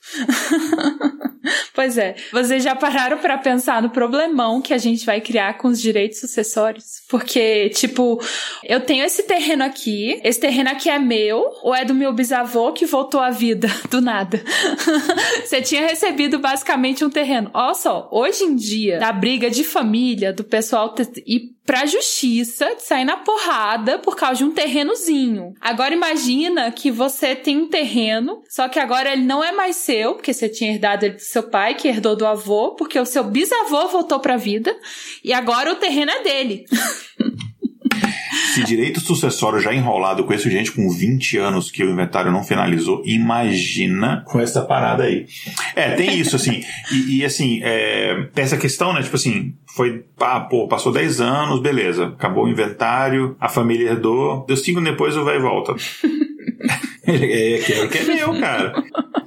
pois é. Vocês já pararam para pensar no problemão que a gente vai criar com os direitos sucessórios? Porque, tipo, eu tenho esse terreno aqui, esse terreno aqui é meu, ou é do meu bisavô que voltou à vida do nada? Você tinha recebido basicamente um terreno. Olha só, hoje em dia, da briga de família, do pessoal ir pra justiça, de sair na porrada por causa de um terrenozinho. Agora imagina que você tem um terreno, só que agora ele não é mais seu, porque você tinha herdado ele do seu pai, que herdou do avô, porque o seu bisavô voltou pra vida, e agora o terreno é dele. Se direito sucessório já enrolado, com conheço gente com 20 anos que o inventário não finalizou, imagina com essa parada aí. É, tem isso, assim. E, e assim, é, tem essa questão, né? Tipo assim, foi, pá, pô, passou 10 anos, beleza. Acabou o inventário, a família herdou, deu 5 depois o vai e volta. é, quero que é meu, cara.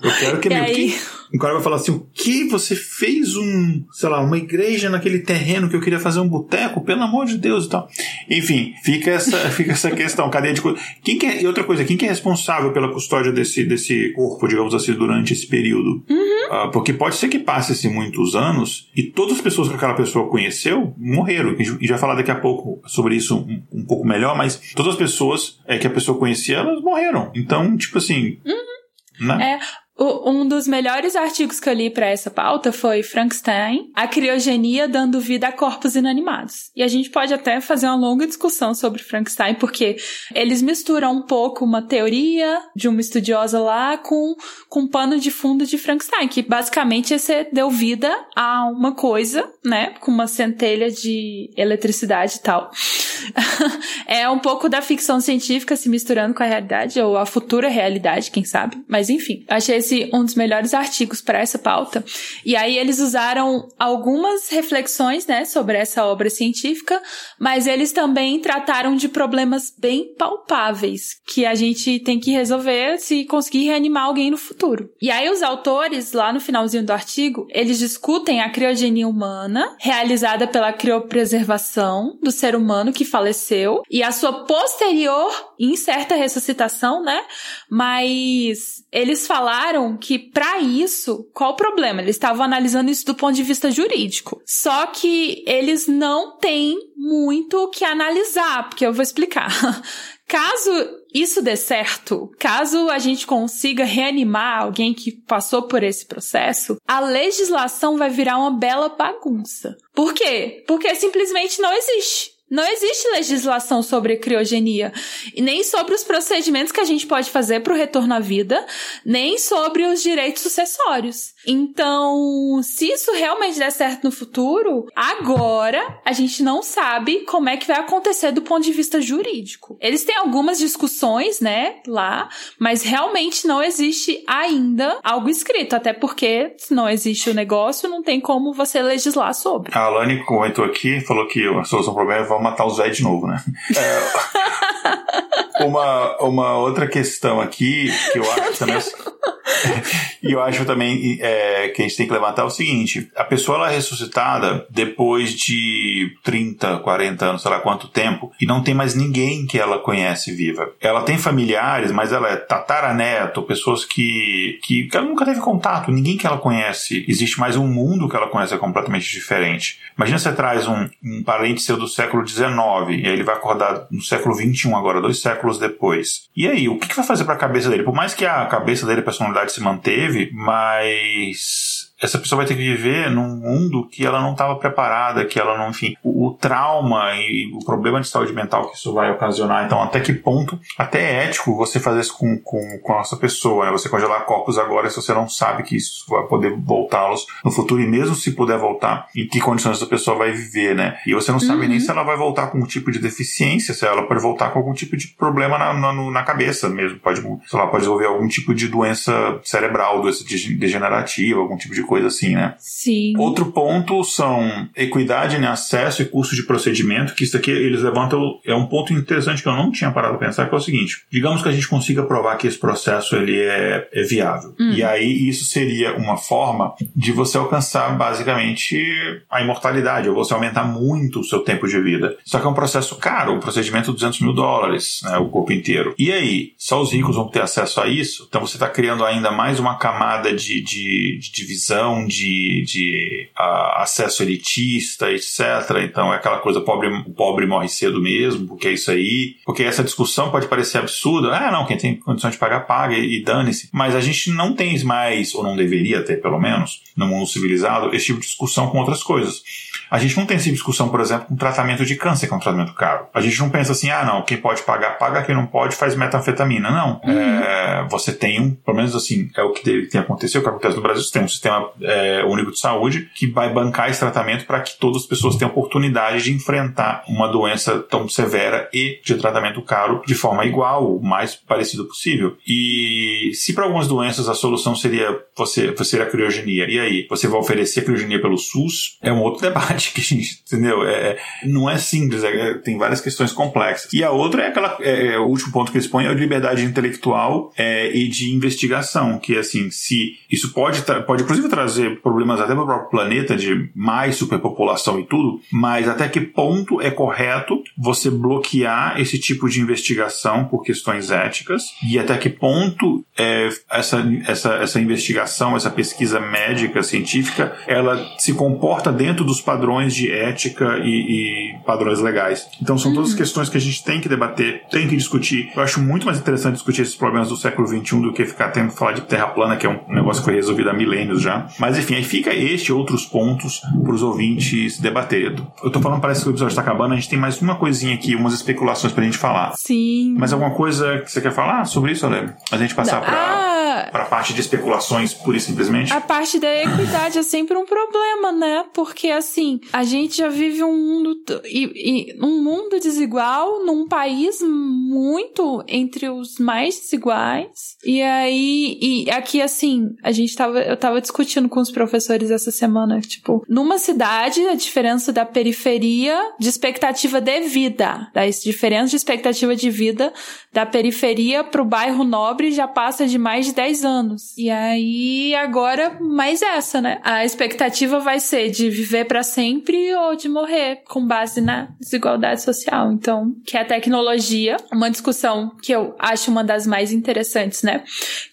Eu quero que é meu. Aí... O cara vai falar assim: o que? Você fez um, sei lá, uma igreja naquele terreno que eu queria fazer um boteco? Pelo amor de Deus e tal. Enfim, fica essa, fica essa questão, cadeia de coisa. Quem que é, e outra coisa, quem que é responsável pela custódia desse, desse corpo, digamos assim, durante esse período? Uhum. Uh, porque pode ser que passe-se muitos anos e todas as pessoas que aquela pessoa conheceu morreram. E já falar daqui a pouco sobre isso um, um pouco melhor, mas todas as pessoas é, que a pessoa conhecia, elas morreram. Então, tipo assim. Uhum. Né? É, um dos melhores artigos que eu li para essa pauta foi Frankenstein, a criogenia dando vida a corpos inanimados. E a gente pode até fazer uma longa discussão sobre Frankenstein, porque eles misturam um pouco uma teoria de uma estudiosa lá com, com um pano de fundo de Frankenstein, que basicamente você deu vida a uma coisa, né, com uma centelha de eletricidade e tal. é um pouco da ficção científica se misturando com a realidade, ou a futura realidade, quem sabe. Mas enfim, achei esse um dos melhores artigos para essa pauta. E aí eles usaram algumas reflexões, né, sobre essa obra científica, mas eles também trataram de problemas bem palpáveis que a gente tem que resolver se conseguir reanimar alguém no futuro. E aí os autores, lá no finalzinho do artigo, eles discutem a criogenia humana, realizada pela criopreservação do ser humano que faleceu, e a sua posterior incerta ressuscitação, né? Mas eles falaram que para isso, qual o problema? Eles estavam analisando isso do ponto de vista jurídico. Só que eles não têm muito o que analisar, porque eu vou explicar. Caso isso dê certo, caso a gente consiga reanimar alguém que passou por esse processo, a legislação vai virar uma bela bagunça. Por quê? Porque simplesmente não existe. Não existe legislação sobre criogenia, nem sobre os procedimentos que a gente pode fazer para o retorno à vida, nem sobre os direitos sucessórios. Então, se isso realmente der certo no futuro, agora a gente não sabe como é que vai acontecer do ponto de vista jurídico. Eles têm algumas discussões, né, lá, mas realmente não existe ainda algo escrito, até porque se não existe o negócio, não tem como você legislar sobre. A Alane comentou aqui, falou que a solução do problema é vamos matar os velhos de novo, né? É, uma, uma outra questão aqui que eu acho também. e eu acho também é, que a gente tem que levantar o seguinte: a pessoa ela é ressuscitada depois de 30, 40 anos, sei lá quanto tempo, e não tem mais ninguém que ela conhece viva. Ela tem familiares, mas ela é tataraneto, pessoas que, que, que ela nunca teve contato, ninguém que ela conhece. Existe mais um mundo que ela conhece é completamente diferente. Imagina você traz um, um parente seu do século XIX, e aí ele vai acordar no século XXI agora, dois séculos depois. E aí, o que, que vai fazer para a cabeça dele? Por mais que a cabeça dele, a personalidade se manteve, mas essa pessoa vai ter que viver num mundo que ela não estava preparada, que ela não, enfim, o, o, trauma e o problema de saúde mental que isso vai ocasionar. Então, até que ponto, até é ético você fazer isso com, com, com essa pessoa, né? Você congelar corpos agora se você não sabe que isso vai poder voltá-los no futuro e mesmo se puder voltar, em que condições essa pessoa vai viver, né? E você não sabe uhum. nem se ela vai voltar com um tipo de deficiência, se ela pode voltar com algum tipo de problema na, na, na cabeça mesmo, pode, sei lá, pode desenvolver algum tipo de doença cerebral, doença degenerativa, algum tipo de coisa assim, né? Sim. Outro ponto são equidade em acesso e custo de procedimento, que isso aqui eles levantam, é um ponto interessante que eu não tinha parado a pensar, que é o seguinte, digamos que a gente consiga provar que esse processo ele é, é viável. Hum. E aí isso seria uma forma de você alcançar basicamente a imortalidade, ou você aumentar muito o seu tempo de vida. Só que é um processo caro, um procedimento de 200 mil dólares, né, o corpo inteiro. E aí, só os ricos vão ter acesso a isso? Então você está criando ainda mais uma camada de, de, de divisão de, de uh, acesso elitista, etc. Então é aquela coisa, pobre, o pobre morre cedo mesmo, porque é isso aí. Porque essa discussão pode parecer absurda. Ah, não, quem tem condição de pagar, paga e, e dane-se. Mas a gente não tem mais, ou não deveria ter pelo menos, no mundo civilizado, esse tipo de discussão com outras coisas. A gente não tem essa discussão, por exemplo, com tratamento de câncer, que é um tratamento caro. A gente não pensa assim, ah, não, quem pode pagar, paga, quem não pode, faz metanfetamina. Não. Uhum. É, você tem um, pelo menos assim, é o que tem, tem acontecido, o que acontece no Brasil, você tem um sistema é, único de saúde que vai bancar esse tratamento para que todas as pessoas tenham oportunidade de enfrentar uma doença tão severa e de tratamento caro de forma igual, o mais parecido possível. E se para algumas doenças a solução seria você, você a criogenia, e aí? Você vai oferecer a criogenia pelo SUS? É um outro debate que a gente, entendeu? É, é não é simples, é, tem várias questões complexas. E a outra é aquela, é, é, o último ponto que eles põem é a liberdade intelectual é, e de investigação, que assim, se isso pode, pode inclusive trazer problemas até para o próprio planeta de mais superpopulação e tudo, mas até que ponto é correto você bloquear esse tipo de investigação por questões éticas e até que ponto é, essa, essa, essa investigação, essa pesquisa médica, científica, ela se comporta dentro dos padrões de ética e, e padrões legais. Então são todas uhum. questões que a gente tem que debater, tem que discutir. Eu acho muito mais interessante discutir esses problemas do século XXI do que ficar tendo que falar de terra plana, que é um negócio que foi resolvido há milênios já. Mas enfim, aí fica este e outros pontos para os ouvintes debaterem. Eu tô falando, parece que o episódio está acabando, a gente tem mais uma coisinha aqui, umas especulações pra gente falar. Sim. Mas alguma coisa que você quer falar sobre isso, Ale? A gente passar para a parte de especulações, pura e simplesmente? A parte da equidade é sempre um problema, né? Porque assim, a gente já vive um mundo e, e um mundo desigual num país muito entre os mais desiguais. E aí, e aqui assim, a gente tava, eu tava discutindo com os professores essa semana, tipo, numa cidade, a diferença da periferia de expectativa de vida, da diferença de expectativa de vida da periferia pro bairro nobre já passa de mais de 10 anos. E aí, agora, mais essa, né? A expectativa vai ser de viver para sempre ou de morrer, com base na desigualdade social. Então, que é a tecnologia, uma discussão que eu acho uma das mais interessantes, né?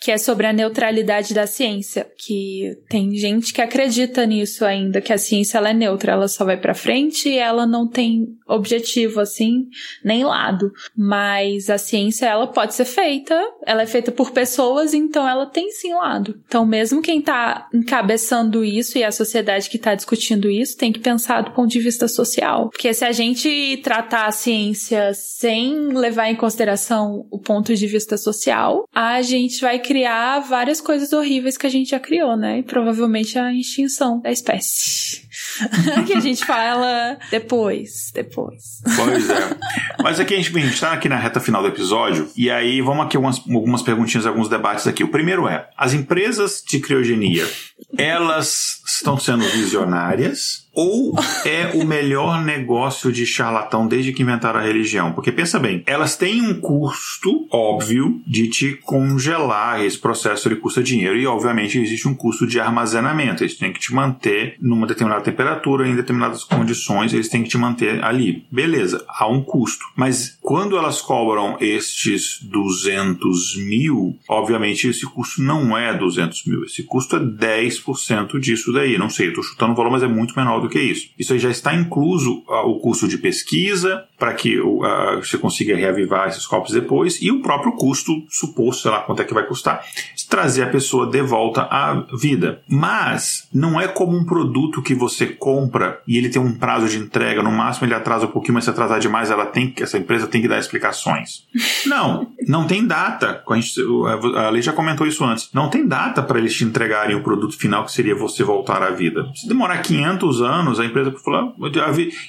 Que é sobre a neutralidade da ciência, que tem gente que acredita nisso ainda, que a ciência ela é neutra, ela só vai para frente e ela não tem objetivo assim, nem lado. Mas a ciência ela pode ser feita, ela é feita por pessoas, então ela tem sim lado. Então mesmo quem tá encabeçando isso e a sociedade que tá discutindo isso tem que pensar do ponto de vista social, porque se a gente tratar a ciência sem levar em consideração o ponto de vista social, a gente vai criar várias coisas horríveis que a gente já criou, né? E provavelmente a extinção da espécie. que a gente fala depois, depois. Pois é. Mas aqui a gente, a gente tá aqui na reta final do episódio, e aí vamos aqui algumas, algumas perguntinhas, alguns debates aqui. O primeiro é: as empresas de criogenia, elas estão sendo visionárias ou é o melhor negócio de charlatão desde que inventaram a religião? Porque pensa bem, elas têm um custo óbvio de te congelar, esse processo ele custa dinheiro e obviamente existe um custo de armazenamento, eles têm que te manter numa determinada temperatura, em determinadas condições, eles têm que te manter ali. Beleza, há um custo. Mas quando elas cobram estes 200 mil, obviamente esse custo não é 200 mil, esse custo é 10% disso daí. Não sei, eu estou chutando o valor, mas é muito menor do que isso. Isso aí já está incluso uh, o custo de pesquisa para que uh, você consiga reavivar esses corpos depois e o próprio custo suposto, sei lá quanto é que vai custar, trazer a pessoa de volta à vida. Mas não é como um produto que você compra e ele tem um prazo de entrega, no máximo ele atrasa um pouquinho, mas se atrasar demais, ela tem que, essa empresa tem que dar explicações. Não, não tem data. A, gente, a lei já comentou isso antes. Não tem data para eles te entregarem o produto final que seria você voltar à vida. Se demorar 500 anos anos, a empresa falou.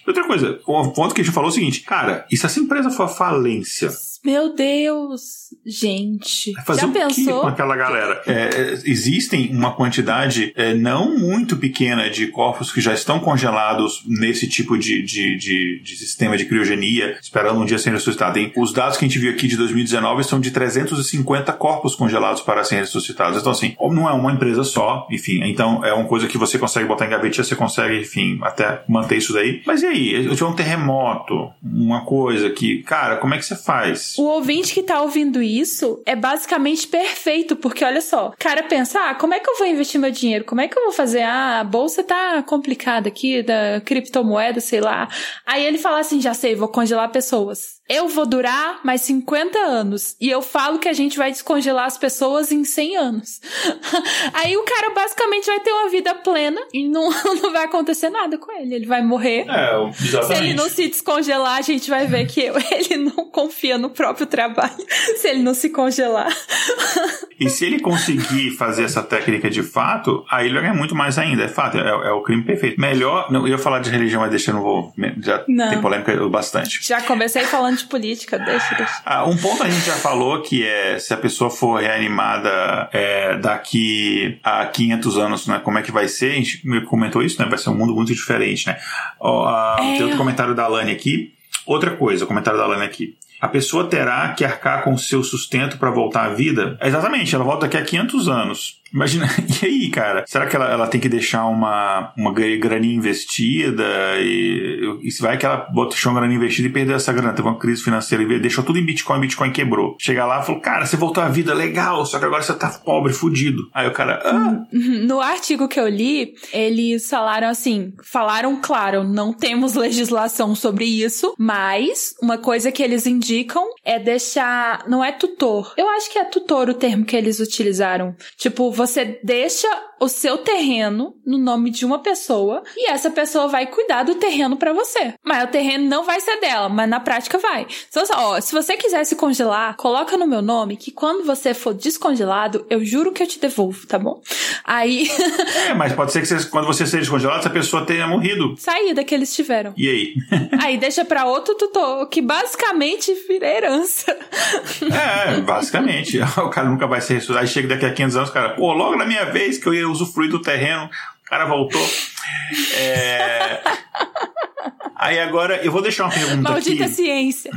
Outra coisa, o ponto que a gente falou é o seguinte, cara, e se essa empresa for falência? Meu Deus, gente. Fazer Já o pensou? com aquela galera? É, é, existem uma quantidade é, não muito pequena de corpos que já estão congelados nesse tipo de, de, de, de sistema de criogenia, esperando um dia serem ressuscitados. Os dados que a gente viu aqui de 2019 são de 350 corpos congelados para serem ressuscitados. Então, assim, não é uma empresa só, enfim. Então, é uma coisa que você consegue botar em gavetinha, você consegue, enfim, até manter isso daí. Mas e aí? Eu tiver um terremoto, uma coisa que, cara, como é que você faz? O ouvinte que tá ouvindo isso é basicamente perfeito, porque olha só, o cara pensa, ah, como é que eu vou investir meu dinheiro? Como é que eu vou fazer? Ah, a bolsa tá complicada aqui, da criptomoeda, sei lá. Aí ele fala assim, já sei, vou congelar pessoas eu vou durar mais 50 anos. E eu falo que a gente vai descongelar as pessoas em 100 anos. Aí o cara basicamente vai ter uma vida plena e não, não vai acontecer nada com ele. Ele vai morrer. É, exatamente. Se ele não se descongelar, a gente vai ver que ele não confia no próprio trabalho. Se ele não se congelar. E se ele conseguir fazer essa técnica de fato, aí ele vai ganhar muito mais ainda. É fato, é, é o crime perfeito. Melhor. Não, eu ia falar de religião, mas deixa eu não vou. Já não. tem polêmica bastante. Já comecei falando de política, deixa, deixa. Ah, um ponto a gente já falou que é se a pessoa for reanimada é, daqui a 500 anos, né, como é que vai ser? A gente comentou isso, né? Vai ser um mundo muito diferente, né? Ó, é. Tem outro comentário da Lani aqui. Outra coisa, o comentário da Lani aqui a pessoa terá que arcar com o seu sustento para voltar à vida? Exatamente, ela volta daqui a 500 anos. Imagina, e aí, cara? Será que ela, ela tem que deixar uma, uma graninha investida? E, e vai que ela deixou uma graninha investida e perdeu essa grana, teve uma crise financeira deixou tudo em Bitcoin, Bitcoin quebrou. Chega lá e falou, cara, você voltou à vida, legal, só que agora você tá pobre, fudido. Aí o cara, ah. No artigo que eu li, eles falaram assim, falaram, claro, não temos legislação sobre isso, mas uma coisa que eles indicam é deixar, não é tutor. Eu acho que é tutor o termo que eles utilizaram. Tipo, você você deixa o seu terreno no nome de uma pessoa e essa pessoa vai cuidar do terreno para você. Mas o terreno não vai ser dela, mas na prática vai. Então, ó, se você quiser se congelar, coloca no meu nome que quando você for descongelado, eu juro que eu te devolvo, tá bom? Aí. é, mas pode ser que você, quando você seja descongelado, essa pessoa tenha morrido. Saída que eles tiveram. E aí? aí deixa para outro tutor, que basicamente vira herança. é, basicamente. O cara nunca vai ser ressuscitado. Aí chega daqui a 500 anos, o cara, pô, logo na minha vez que eu ia usufruir do terreno, o cara voltou. É. Aí agora eu vou deixar uma pergunta Maldita aqui. ciência.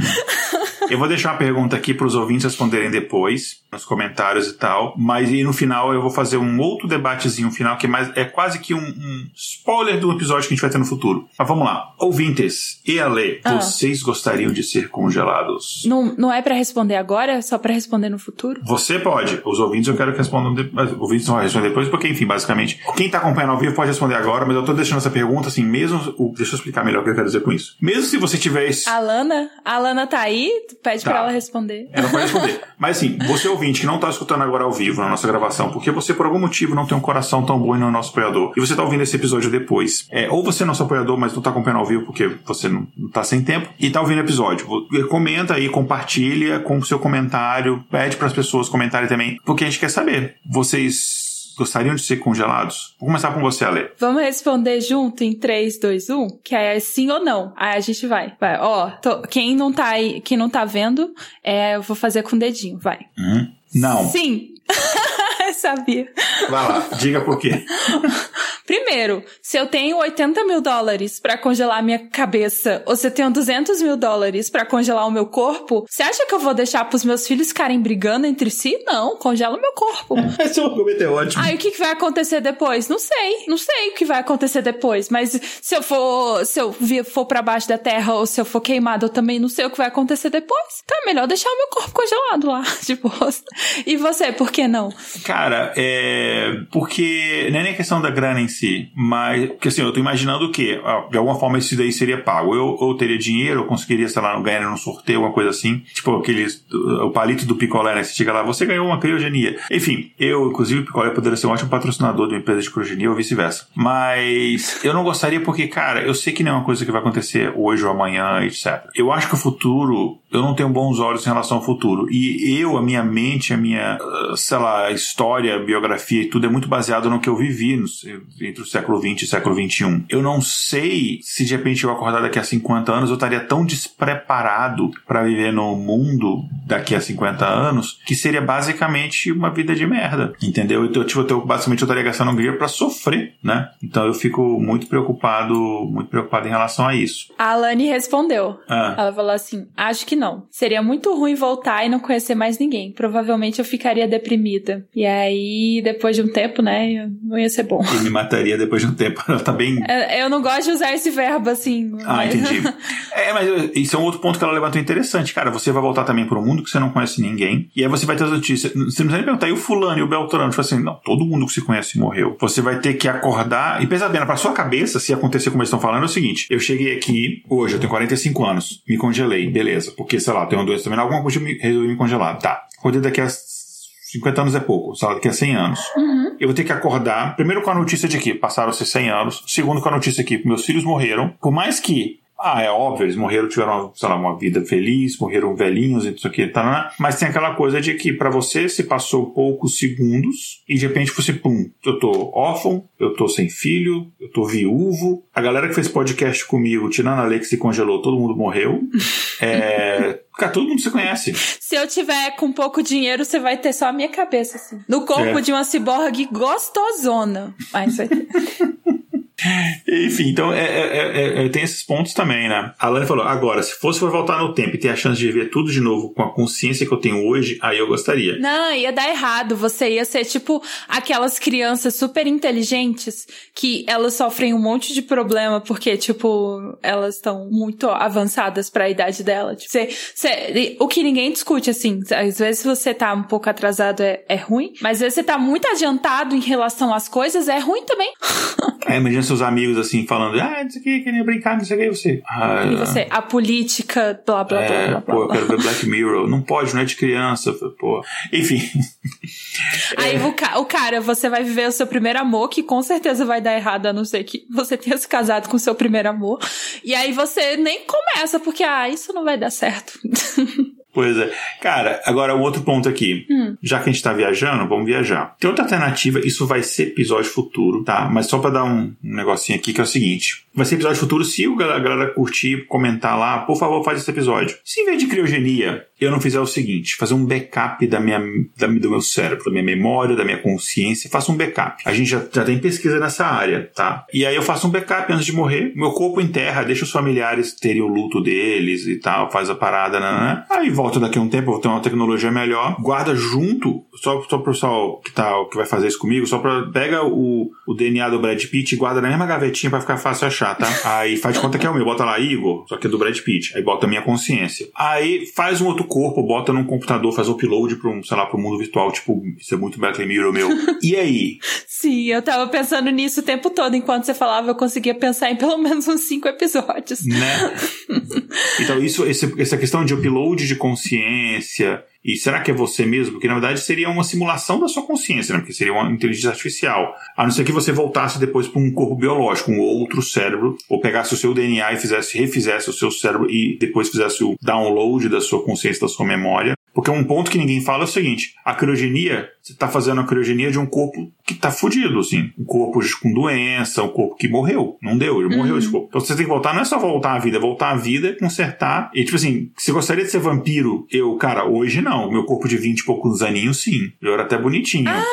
Eu vou deixar uma pergunta aqui para os ouvintes responderem depois, nos comentários e tal. Mas e no final eu vou fazer um outro debatezinho final, que é, mais, é quase que um, um spoiler do episódio que a gente vai ter no futuro. Mas vamos lá. Ouvintes e Ale, ah. vocês gostariam de ser congelados? Não, não é para responder agora, é só para responder no futuro? Você pode. Os ouvintes eu quero que respondam depois. Os ouvintes vão responder depois, porque, enfim, basicamente, quem tá acompanhando ao vivo pode responder agora, mas eu tô deixando essa pergunta assim, mesmo. Deixa eu explicar melhor o que eu quero dizer com isso. Mesmo se você tiver esse. A Lana, a Lana tá aí, pede tá. pra ela responder. Ela pode responder. Mas assim, você ouvinte que não tá escutando agora ao vivo na nossa gravação, porque você por algum motivo não tem um coração tão bom e não é nosso apoiador, e você tá ouvindo esse episódio depois, é, ou você é nosso apoiador, mas não tá acompanhando ao vivo porque você não, não tá sem tempo, e tá ouvindo o episódio. Comenta aí, compartilha com o seu comentário, pede para as pessoas comentarem também, porque a gente quer saber. Vocês gostariam de ser congelados? Vou começar com você, Ale. Vamos responder junto em 3, 2, 1? Que é sim ou não. Aí a gente vai. Vai, ó, tô, quem não tá aí, quem não tá vendo, é, eu vou fazer com o dedinho, vai. Hum, não. Sim. Sabia. Vai lá, diga por quê. Primeiro, se eu tenho 80 mil dólares para congelar minha cabeça, ou se eu tenho 200 mil dólares para congelar o meu corpo, você acha que eu vou deixar pros meus filhos ficarem brigando entre si? Não, congela meu corpo. Esse é um argumento é ótimo. Aí o que, que vai acontecer depois? Não sei, não sei o que vai acontecer depois, mas se eu for, se eu for para baixo da terra ou se eu for queimado, eu também não sei o que vai acontecer depois. Então é melhor deixar o meu corpo congelado lá, de bosta. E você, por que não? Cara, é. Porque não é nem questão da grana em si, mas. Porque assim, eu tô imaginando o quê? Ah, de alguma forma isso daí seria pago. Eu, eu teria dinheiro, eu conseguiria, sei lá, ganhar num sorteio, alguma coisa assim. Tipo aqueles. O palito do picolé, né? Você chega lá, você ganhou uma criogenia. Enfim, eu, inclusive, o picolé poderia ser um ótimo patrocinador de uma empresa de criogenia ou vice-versa. Mas eu não gostaria porque, cara, eu sei que não é uma coisa que vai acontecer hoje ou amanhã, etc. Eu acho que o futuro. Eu não tenho bons olhos em relação ao futuro. E eu, a minha mente, a minha, ah, sei lá, história, biografia e tudo é muito baseado no que eu vivi no, entre o século XX e o século XXI. Eu não sei se de repente eu acordar daqui a 50 anos eu estaria tão despreparado para viver no mundo daqui a 50 anos que seria basicamente uma vida de merda, entendeu? Então, tipo, eu, basicamente eu estaria gastando um dinheiro para sofrer, né? Então eu fico muito preocupado, muito preocupado em relação a isso. A Alane respondeu. Ah. Ela falou assim: acho que não. Seria muito ruim voltar e não conhecer mais ninguém. Provavelmente eu ficaria deprimida. E aí, depois de um tempo, né, não ia ser bom. E me mataria depois de um tempo. Ela tá bem. É, eu não gosto de usar esse verbo assim. Ah, mas... entendi. é, mas isso é um outro ponto que ela levantou interessante. Cara, você vai voltar também para um mundo que você não conhece ninguém. E aí você vai ter as notícias. Você não precisa nem perguntar, e o fulano e o Beltrano? Tipo assim, não, todo mundo que se conhece morreu. Você vai ter que acordar. E pensa bem, pra sua cabeça, se acontecer como eles estão falando, é o seguinte: eu cheguei aqui hoje, eu tenho 45 anos, me congelei, beleza. Porque, sei lá, tenho uma doença também, alguma coisa me resolvi me congelar. Tá. Acordei daqui a 50 anos é pouco, sei lá, daqui a 100 anos. Uhum. Eu vou ter que acordar, primeiro com a notícia de que passaram-se 100 anos, segundo com a notícia que meus filhos morreram, por mais que ah, é óbvio, eles morreram, tiveram, sei lá, uma vida feliz, morreram velhinhos e isso aqui, tá, mas tem aquela coisa de que para você se passou poucos segundos e de repente você, pum, eu tô órfão, eu tô sem filho, eu tô viúvo. A galera que fez podcast comigo, tirando a Alex e congelou, todo mundo morreu. é, Cara, todo mundo se conhece. Se eu tiver com pouco dinheiro, você vai ter só a minha cabeça, assim. No corpo é. de uma ciborgue gostosona. Mas vai ter. Enfim, então é, é, é, tem esses pontos também, né? A Lani falou: agora, se fosse para voltar no tempo e ter a chance de ver tudo de novo com a consciência que eu tenho hoje, aí eu gostaria. Não, ia dar errado. Você ia ser tipo aquelas crianças super inteligentes que elas sofrem um monte de problema porque, tipo, elas estão muito avançadas para a idade dela. Tipo, você, você, o que ninguém discute, assim, às vezes você tá um pouco atrasado é, é ruim, mas às vezes você tá muito adiantado em relação às coisas, é ruim também. é, imagina seus amigos assim, falando, ah, isso aqui, queria brincar, não sei o que, você. Ah, E você, a política, blá blá blá é, blá pô, eu blá. quero ver Black Mirror. Não pode, não é de criança. Pô. Enfim. Aí É. o, ca- o cara, você vai viver o seu primeiro amor, que com certeza vai dar errado, a não ser que você tenha se casado com o seu primeiro amor. E aí você nem começa, porque, ah, isso não vai dar certo. Pois é. Cara, agora um outro ponto aqui. Hum. Já que a gente tá viajando, vamos viajar. Tem outra alternativa, isso vai ser episódio futuro, tá? Mas só pra dar um, um negocinho aqui, que é o seguinte. Vai ser episódio futuro se o galera curtir, comentar lá, por favor, faz esse episódio. Se em vez de criogenia, eu não fizer o seguinte, fazer um backup da minha, da- do meu cérebro, da minha memória, da minha consciência, faça um backup. A gente já, já tem pesquisa nessa área, tá? E aí eu faço um backup antes de morrer, meu corpo enterra, deixa os familiares terem o luto deles e tal, faz a parada, né? Aí volta daqui a um tempo, vou ter uma tecnologia melhor, guarda junto, só, só pro pessoal que, tá, que vai fazer isso comigo, só pra. Pega o, o DNA do Brad Pitt e guarda na mesma gavetinha pra ficar fácil achar, tá? Aí faz de conta que é o meu, bota lá Igor, só que é do Brad Pitt, aí bota a minha consciência. Aí faz um outro corpo, bota num computador, faz upload pra um, sei lá, pro mundo virtual, tipo, isso é muito Black Mirror meu. E aí? Sim, eu tava pensando nisso o tempo todo. Enquanto você falava, eu conseguia pensar em pelo menos uns cinco episódios. né? então, isso, esse- essa questão de upload de consciência, e será que é você mesmo? Porque na verdade seria uma simulação da sua consciência, né? Porque seria uma inteligência artificial. A não ser que você voltasse depois para um corpo biológico, um outro cérebro, ou pegasse o seu DNA e fizesse, refizesse o seu cérebro e depois fizesse o download da sua consciência, da sua memória. Porque um ponto que ninguém fala é o seguinte: a criogenia, você está fazendo a criogenia de um corpo que está fudido, assim. Um corpo com doença, um corpo que morreu. Não deu, ele morreu esse corpo. Então você tem que voltar, não é só voltar à vida, é voltar à vida, consertar. E tipo assim, se gostaria de ser vampiro, eu, cara, hoje não. Meu corpo de 20 e poucos aninhos, sim. Eu era até bonitinho. Ah,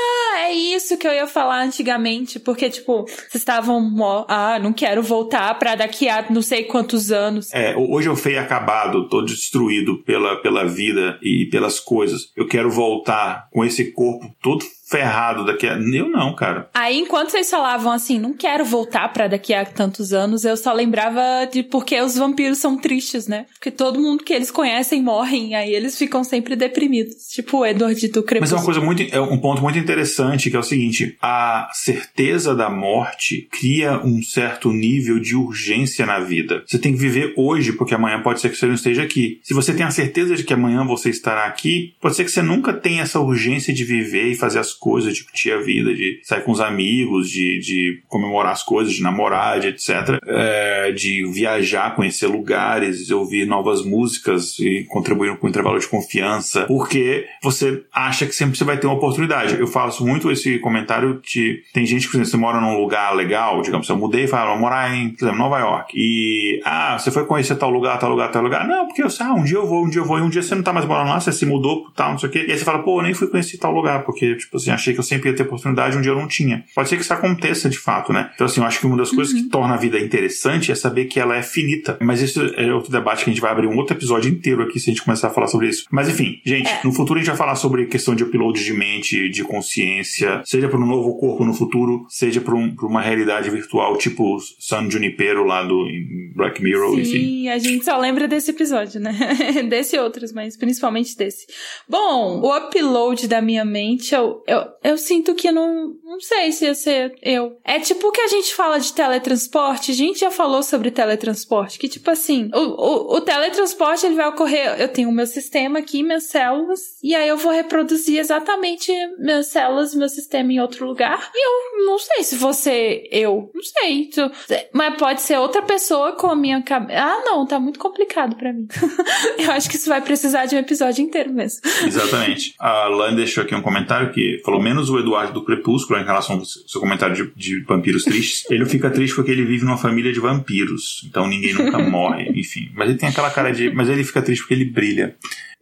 é isso que eu ia falar antigamente, porque, tipo, vocês estavam, ah, não quero voltar pra daqui a não sei quantos anos. É, hoje eu feio acabado, tô destruído pela, pela vida e pelas coisas. Eu quero voltar com esse corpo todo ferrado daqui a. Eu não, cara. Aí, enquanto vocês falavam assim, não quero voltar pra daqui a tantos anos, eu só lembrava de porque os vampiros são tristes, né? Porque todo mundo que eles conhecem morrem, aí eles ficam sempre deprimidos. Tipo o Edward do Mas Crepúsculo. é uma coisa muito, é um ponto muito interessante que é o seguinte: a certeza da morte cria um certo nível de urgência na vida. Você tem que viver hoje, porque amanhã pode ser que você não esteja aqui. Se você tem a certeza de que amanhã você estará aqui, pode ser que você nunca tenha essa urgência de viver e fazer as coisas, de curtir a vida, de sair com os amigos, de, de comemorar as coisas, de namorar, de etc. É, de viajar, conhecer lugares, ouvir novas músicas e contribuir com o intervalo de confiança, porque você acha que sempre você vai ter uma oportunidade. Eu faço muito esse comentário de tem gente que, por exemplo, você mora num lugar legal, digamos, eu mudei e falo, vou morar em, por exemplo, Nova York. E, ah, você foi conhecer tal lugar, tal lugar, tal lugar. Não, porque eu sei, ah, um dia eu vou, um dia eu vou, e um dia você não tá mais morando lá, você se mudou, tal, não sei o quê. E aí você fala, pô, eu nem fui conhecer tal lugar, porque, tipo assim, achei que eu sempre ia ter oportunidade, um dia eu não tinha. Pode ser que isso aconteça de fato, né? Então, assim, eu acho que uma das coisas que torna a vida interessante é saber que ela é finita. Mas isso é outro debate que a gente vai abrir um outro episódio inteiro aqui se a gente começar a falar sobre isso. Mas enfim, gente, no futuro a gente vai falar sobre questão de upload de mente, de consciência, seja para um novo corpo no futuro, seja para um, uma realidade virtual, tipo San Junipero lá do em Black Mirror, enfim. Sim, a gente só lembra desse episódio, né? desse e outros, mas principalmente desse. Bom, o upload da minha mente, eu, eu, eu sinto que não, não sei se ia ser eu. É tipo que a gente fala de teletransporte, a gente já falou sobre teletransporte, que tipo assim, o, o, o teletransporte ele vai ocorrer, eu tenho o meu sistema aqui, minhas células, e aí eu vou reproduzir exatamente minhas células, meu sistema em outro lugar, e eu não sei se você, eu, não sei, tu- mas pode ser outra pessoa com a minha cabeça. Ah, não, tá muito complicado pra mim. eu acho que isso vai precisar de um episódio inteiro mesmo. Exatamente. A Lan deixou aqui um comentário que falou menos o Eduardo do Crepúsculo em relação ao seu comentário de, de vampiros tristes. Ele fica triste porque ele vive numa família de vampiros. Então ninguém nunca morre, enfim. Mas ele tem aquela cara de. Mas ele fica triste porque ele brilha.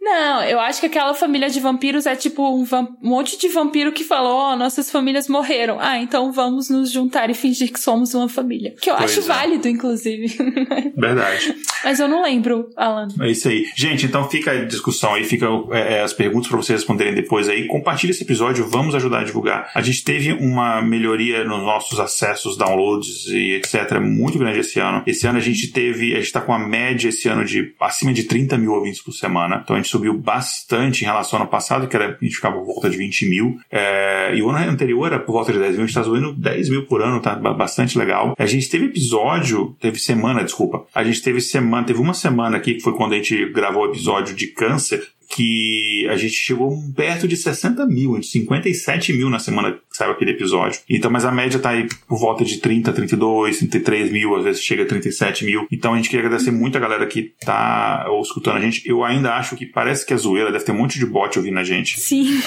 Não, eu acho que aquela família de vampiros é tipo um, um monte de vampiro que falou: Ó, nossas famílias morreram. Ah, então vamos nos juntar e fingir que somos uma família. Que eu Pois acho é. válido, inclusive. Verdade. Mas eu não lembro, Alan. É isso aí. Gente, então fica a discussão aí, fica é, é, as perguntas para vocês responderem depois aí. Compartilhe esse episódio, vamos ajudar a divulgar. A gente teve uma melhoria nos nossos acessos, downloads e etc. muito grande esse ano. Esse ano a gente teve, a gente tá com a média esse ano de acima de 30 mil ouvintes por semana. Então a gente subiu bastante em relação ao ano passado, que era, a gente ficava por volta de 20 mil. É, e o ano anterior era por volta de 10 mil, a gente tá subindo 10 mil por ano, tá bastante legal. A gente teve episódio, teve semana, desculpa. A gente teve semana, teve uma semana aqui, que foi quando a gente gravou o episódio de câncer, que a gente chegou perto de 60 mil, de 57 mil na semana que saiu aquele episódio. Então, mas a média tá aí por volta de 30, 32, 33 mil, às vezes chega a 37 mil. Então a gente queria agradecer muito a galera que tá escutando a gente. Eu ainda acho que parece que é zoeira, deve ter um monte de bot ouvindo a gente. Sim.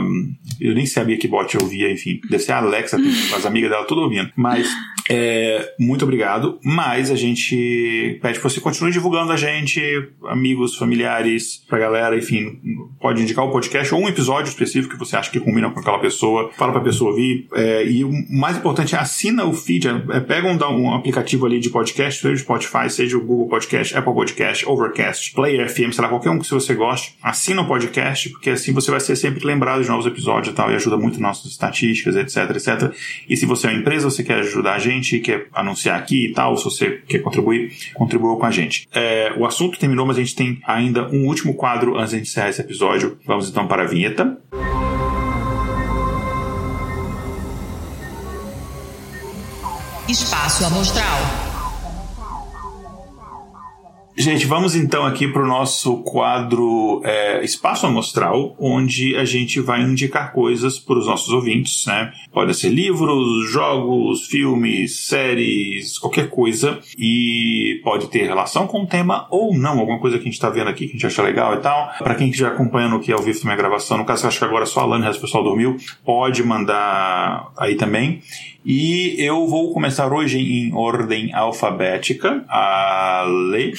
Um, eu nem sabia que bot eu ouvia, enfim. Deve ser a Alexa, as amigas dela tudo ouvindo. Mas, é, muito obrigado. Mas a gente pede que você continue divulgando a gente, amigos, familiares, pra galera, enfim, pode indicar o podcast ou um episódio específico que você acha que combina com aquela pessoa, fala pra pessoa ouvir. É, e o mais importante é assina o feed, é, pega um, um, aplicativo ali de podcast, seja o Spotify, seja o Google Podcast, Apple Podcast, Overcast, Player FM, sei lá, qualquer um que você goste, assina o podcast, porque assim você vai ser sempre lembrado de novos episódios e tal, e ajuda muito nossas estatísticas, etc, etc. E se você é uma empresa, você quer ajudar a gente, quer anunciar aqui e tal, se você quer contribuir, contribua com a gente. É, o assunto terminou, mas a gente tem ainda um último quadro antes de encerrar esse episódio. Vamos então para a vinheta. Espaço Amostral. Gente, vamos então aqui para o nosso quadro é, Espaço Amostral, onde a gente vai indicar coisas para os nossos ouvintes, né? Pode ser livros, jogos, filmes, séries, qualquer coisa, e pode ter relação com o tema ou não, alguma coisa que a gente está vendo aqui que a gente acha legal e tal. Para quem já acompanhando aqui ao vivo também a gravação, no caso, acho que agora só a Lana e o pessoal dormiu, pode mandar aí também. E eu vou começar hoje em ordem alfabética. A Lei,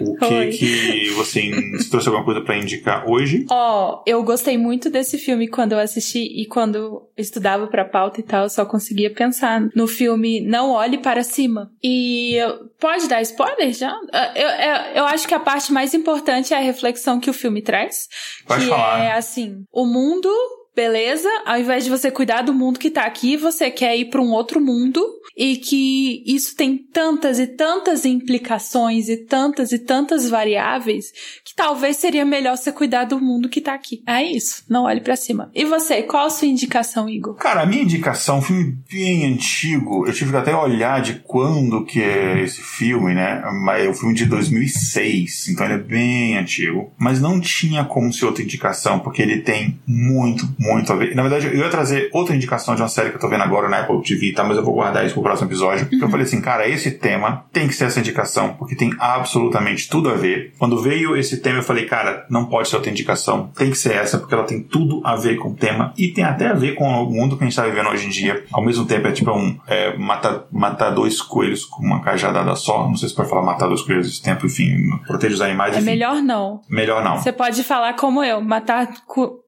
o que que você trouxe alguma coisa para indicar hoje? Ó, oh, eu gostei muito desse filme quando eu assisti e quando estudava para pauta e tal, eu só conseguia pensar no filme Não Olhe para Cima. E pode dar spoiler já? Eu, eu, eu acho que a parte mais importante é a reflexão que o filme traz, pode que falar. é assim, o mundo beleza? Ao invés de você cuidar do mundo que tá aqui, você quer ir para um outro mundo e que isso tem tantas e tantas implicações e tantas e tantas variáveis que talvez seria melhor você cuidar do mundo que tá aqui. É isso, não olhe para cima. E você, qual a sua indicação, Igor? Cara, a minha indicação, um filme bem antigo, eu tive que até olhar de quando que é esse filme, né? Mas é um filme de 2006, então ele é bem antigo, mas não tinha como ser outra indicação, porque ele tem muito, muito a ver. Na verdade, eu ia trazer outra indicação de uma série que eu tô vendo agora na Apple TV, tá? Mas eu vou guardar isso pro próximo episódio. Uhum. Eu falei assim, cara, esse tema tem que ser essa indicação, porque tem absolutamente tudo a ver. Quando veio esse tema, eu falei, cara, não pode ser outra indicação, tem que ser essa, porque ela tem tudo a ver com o tema e tem até a ver com o mundo que a gente tá vivendo hoje em dia. Ao mesmo tempo, é tipo um é, matar, matar dois coelhos com uma cajadada só. Não sei se pode falar matar dois coelhos nesse tempo, enfim, proteger os animais. É enfim. melhor não. Melhor não. Você pode falar como eu, matar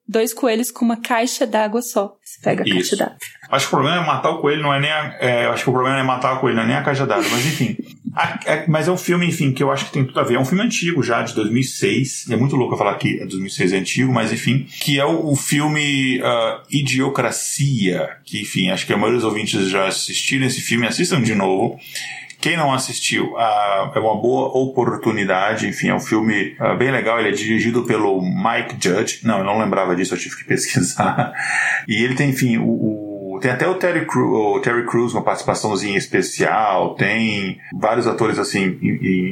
dois coelhos com uma caixa d'água só. Você pega a Isso. caixa d'água. Acho que o problema é matar o coelho, não é nem a, é, acho que o problema é matar o coelho, não é nem a caixa d'água, mas enfim. A, é, mas é um filme, enfim, que eu acho que tem tudo a ver. É um filme antigo já, de 2006. É muito louco eu falar que é 2006 é antigo, mas enfim. Que é o, o filme uh, Idiocracia, que enfim, acho que a maioria dos ouvintes já assistiram esse filme, assistam de novo. Quem não assistiu, uh, é uma boa oportunidade. Enfim, é um filme uh, bem legal. Ele é dirigido pelo Mike Judge. Não, eu não lembrava disso, eu tive que pesquisar. e ele tem, enfim, o, o tem até o Terry, Cru, o Terry Crews, uma participaçãozinha especial, tem vários atores assim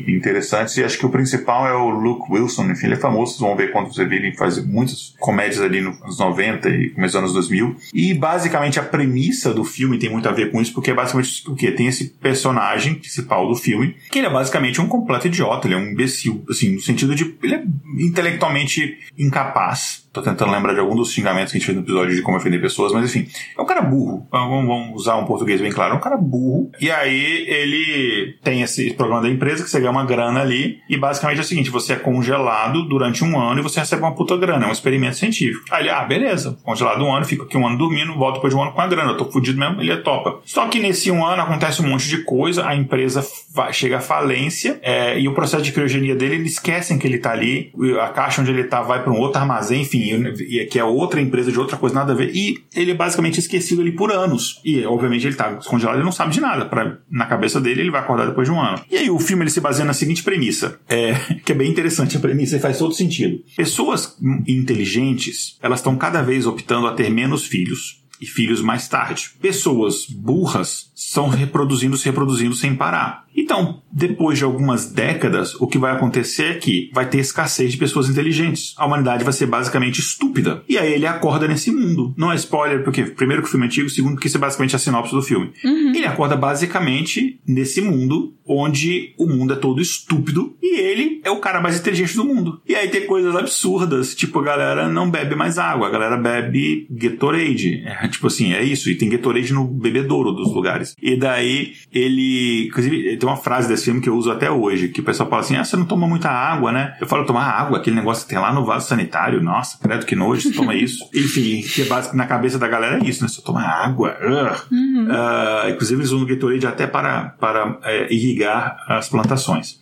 interessantes, e acho que o principal é o Luke Wilson, enfim, ele é famoso, vocês vão ver quando você vê, ele faz muitas comédias ali nos 90 e começo dos anos 2000, e basicamente a premissa do filme tem muito a ver com isso, porque é basicamente o que? Tem esse personagem principal do filme, que ele é basicamente um completo idiota, ele é um imbecil, assim, no sentido de, ele é intelectualmente incapaz, Tô tentando lembrar de algum dos xingamentos que a gente fez no episódio de como ofender pessoas, mas enfim, é um cara burro. Vamos, vamos usar um português bem claro. É um cara burro. E aí ele tem esse programa da empresa que você ganha uma grana ali. E basicamente é o seguinte: você é congelado durante um ano e você recebe uma puta grana. É um experimento científico. Aí ele, ah, beleza. Congelado um ano, fico aqui um ano dormindo, volto depois de um ano com a grana. Eu tô fudido mesmo, ele é topa. Só que nesse um ano acontece um monte de coisa, a empresa chega à falência é, e o processo de criogenia dele, eles esquecem que ele tá ali. A caixa onde ele tá vai para um outro armazém, enfim e, que é outra empresa de outra coisa, nada a ver. E ele é basicamente esquecido ali por anos. E, obviamente, ele tá descongelado e não sabe de nada. Pra, na cabeça dele, ele vai acordar depois de um ano. E aí, o filme ele se baseia na seguinte premissa, é, que é bem interessante a premissa e faz todo sentido. Pessoas inteligentes, elas estão cada vez optando a ter menos filhos e filhos mais tarde. Pessoas burras estão reproduzindo, se reproduzindo sem parar. Então, depois de algumas décadas, o que vai acontecer é que vai ter escassez de pessoas inteligentes. A humanidade vai ser basicamente estúpida. E aí ele acorda nesse mundo. Não é spoiler, porque primeiro que o filme é antigo, segundo que isso é basicamente a sinopse do filme. Uhum. Ele acorda basicamente nesse mundo onde o mundo é todo estúpido e ele é o cara mais inteligente do mundo. E aí tem coisas absurdas, tipo a galera não bebe mais água, a galera bebe Gatorade. É, tipo assim, é isso. E tem Gatorade no bebedouro dos lugares. E daí ele, inclusive, tem uma frase desse filme que eu uso até hoje, que o pessoal fala assim: ah, você não toma muita água, né? Eu falo, tomar água, aquele negócio que tem lá no vaso sanitário, nossa, credo que nojo, você toma isso. Enfim, que é básico na cabeça da galera é isso, né? Você toma água. Uh. Uhum. Uh, inclusive, eles usam o Gatorade até para, para é, irrigar as plantações.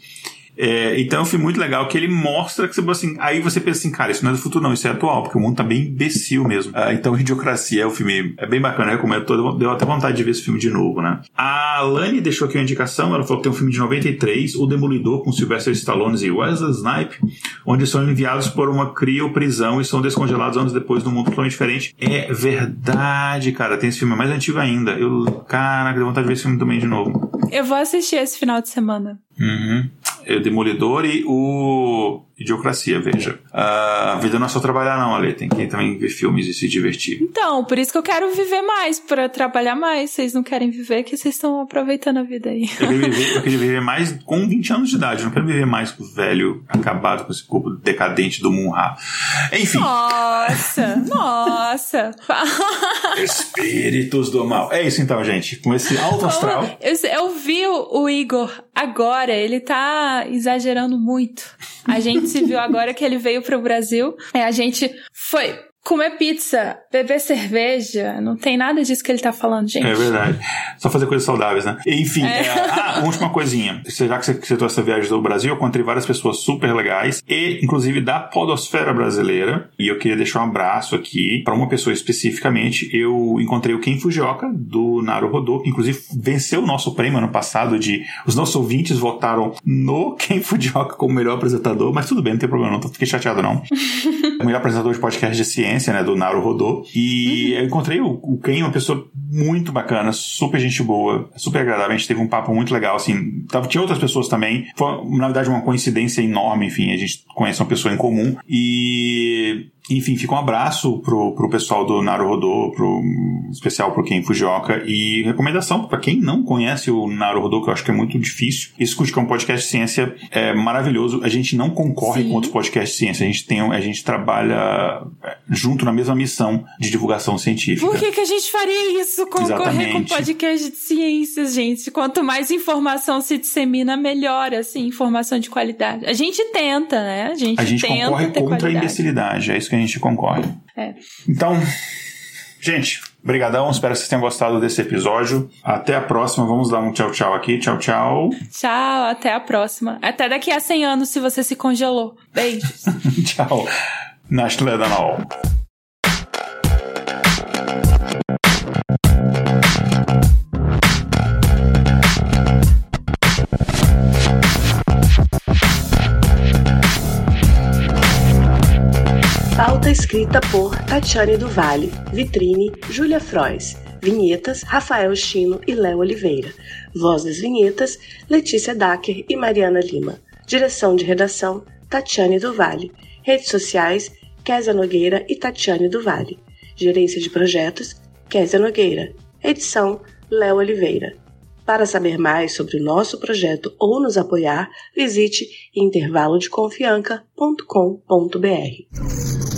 É, então é um filme muito legal que ele mostra que você assim, aí você pensa assim, cara, isso não é do futuro, não, isso é atual, porque o mundo tá bem imbecil mesmo. Ah, então, Idiocracia é o filme, é bem bacana, eu recomendo todo, deu até vontade de ver esse filme de novo, né? A Lani deixou aqui uma indicação, ela falou que tem um filme de 93, O Demolidor, com Sylvester Stallone e Wesley Snipe, onde são enviados por uma prisão e são descongelados anos depois num mundo totalmente diferente. É verdade, cara, tem esse filme mais antigo ainda. Eu, caraca, deu vontade de ver esse filme também de novo. Eu vou assistir esse final de semana. Uhum. É Demolidor e o Idiocracia, veja. A vida não é só trabalhar, não, Ale. Tem que também ver filmes e se divertir. Então, por isso que eu quero viver mais, para trabalhar mais. Vocês não querem viver, que vocês estão aproveitando a vida aí. Eu queria, viver, eu queria viver mais com 20 anos de idade. Eu não quero viver mais com o velho, acabado com esse corpo decadente do Munra. Enfim. Nossa, nossa. Espíritos do mal. É isso então, gente. Com esse alto astral. Eu, eu vi o Igor agora. Ele tá exagerando muito. A gente se viu agora que ele veio pro Brasil. É, a gente foi Comer pizza, beber cerveja, não tem nada disso que ele tá falando, gente. É verdade. Só fazer coisas saudáveis, né? Enfim, é. É, ah, última coisinha. Já que você citou essa viagem do Brasil, eu encontrei várias pessoas super legais e, inclusive, da podosfera brasileira. E eu queria deixar um abraço aqui para uma pessoa especificamente. Eu encontrei o Ken Fujioka, do Naru Rodô, que inclusive venceu o nosso prêmio ano passado de... Os nossos ouvintes votaram no Ken Fujioka como melhor apresentador, mas tudo bem, não tem problema não, fiquei chateado não. o melhor apresentador de podcast de ciência ciência, né, do Naru Rodô. E uhum. eu encontrei o, o Ken, uma pessoa muito bacana, super gente boa, super agradável. A gente teve um papo muito legal, assim. Tava, tinha outras pessoas também. Foi, na verdade, uma coincidência enorme, enfim. A gente conhece uma pessoa em comum. E enfim, fica um abraço pro, pro pessoal do Naruhodô, pro, especial pro Ken Fujioka, e recomendação para quem não conhece o Naruhodô, que eu acho que é muito difícil, escute que é um podcast de ciência é maravilhoso. A gente não concorre Sim. com outros podcasts de ciência, a gente tem, a gente trabalha é, junto na mesma missão de divulgação científica. Por que, que a gente faria isso? Concorrer Exatamente. com podcast de ciências, gente. Quanto mais informação se dissemina, melhor, assim, informação de qualidade. A gente tenta, né? A gente, a gente tenta concorre contra qualidade. a imbecilidade, é isso que a gente concorre. É. Então, gente, brigadão. Espero que vocês tenham gostado desse episódio. Até a próxima. Vamos dar um tchau, tchau aqui. Tchau, tchau. Tchau, até a próxima. Até daqui a 100 anos, se você se congelou. Beijos. tchau. Nashledanol. Escrita por Tatiane do Vale, Vitrine, Júlia Frois. Vinhetas, Rafael Chino e Léo Oliveira. Voz das vinhetas, Letícia Dacker e Mariana Lima. Direção de redação, Tatiane do Vale. Redes sociais, Kézia Nogueira e Tatiane do Vale. Gerência de projetos, Kézia Nogueira. Edição, Léo Oliveira. Para saber mais sobre o nosso projeto ou nos apoiar, visite intervalodeconfianca.com.br.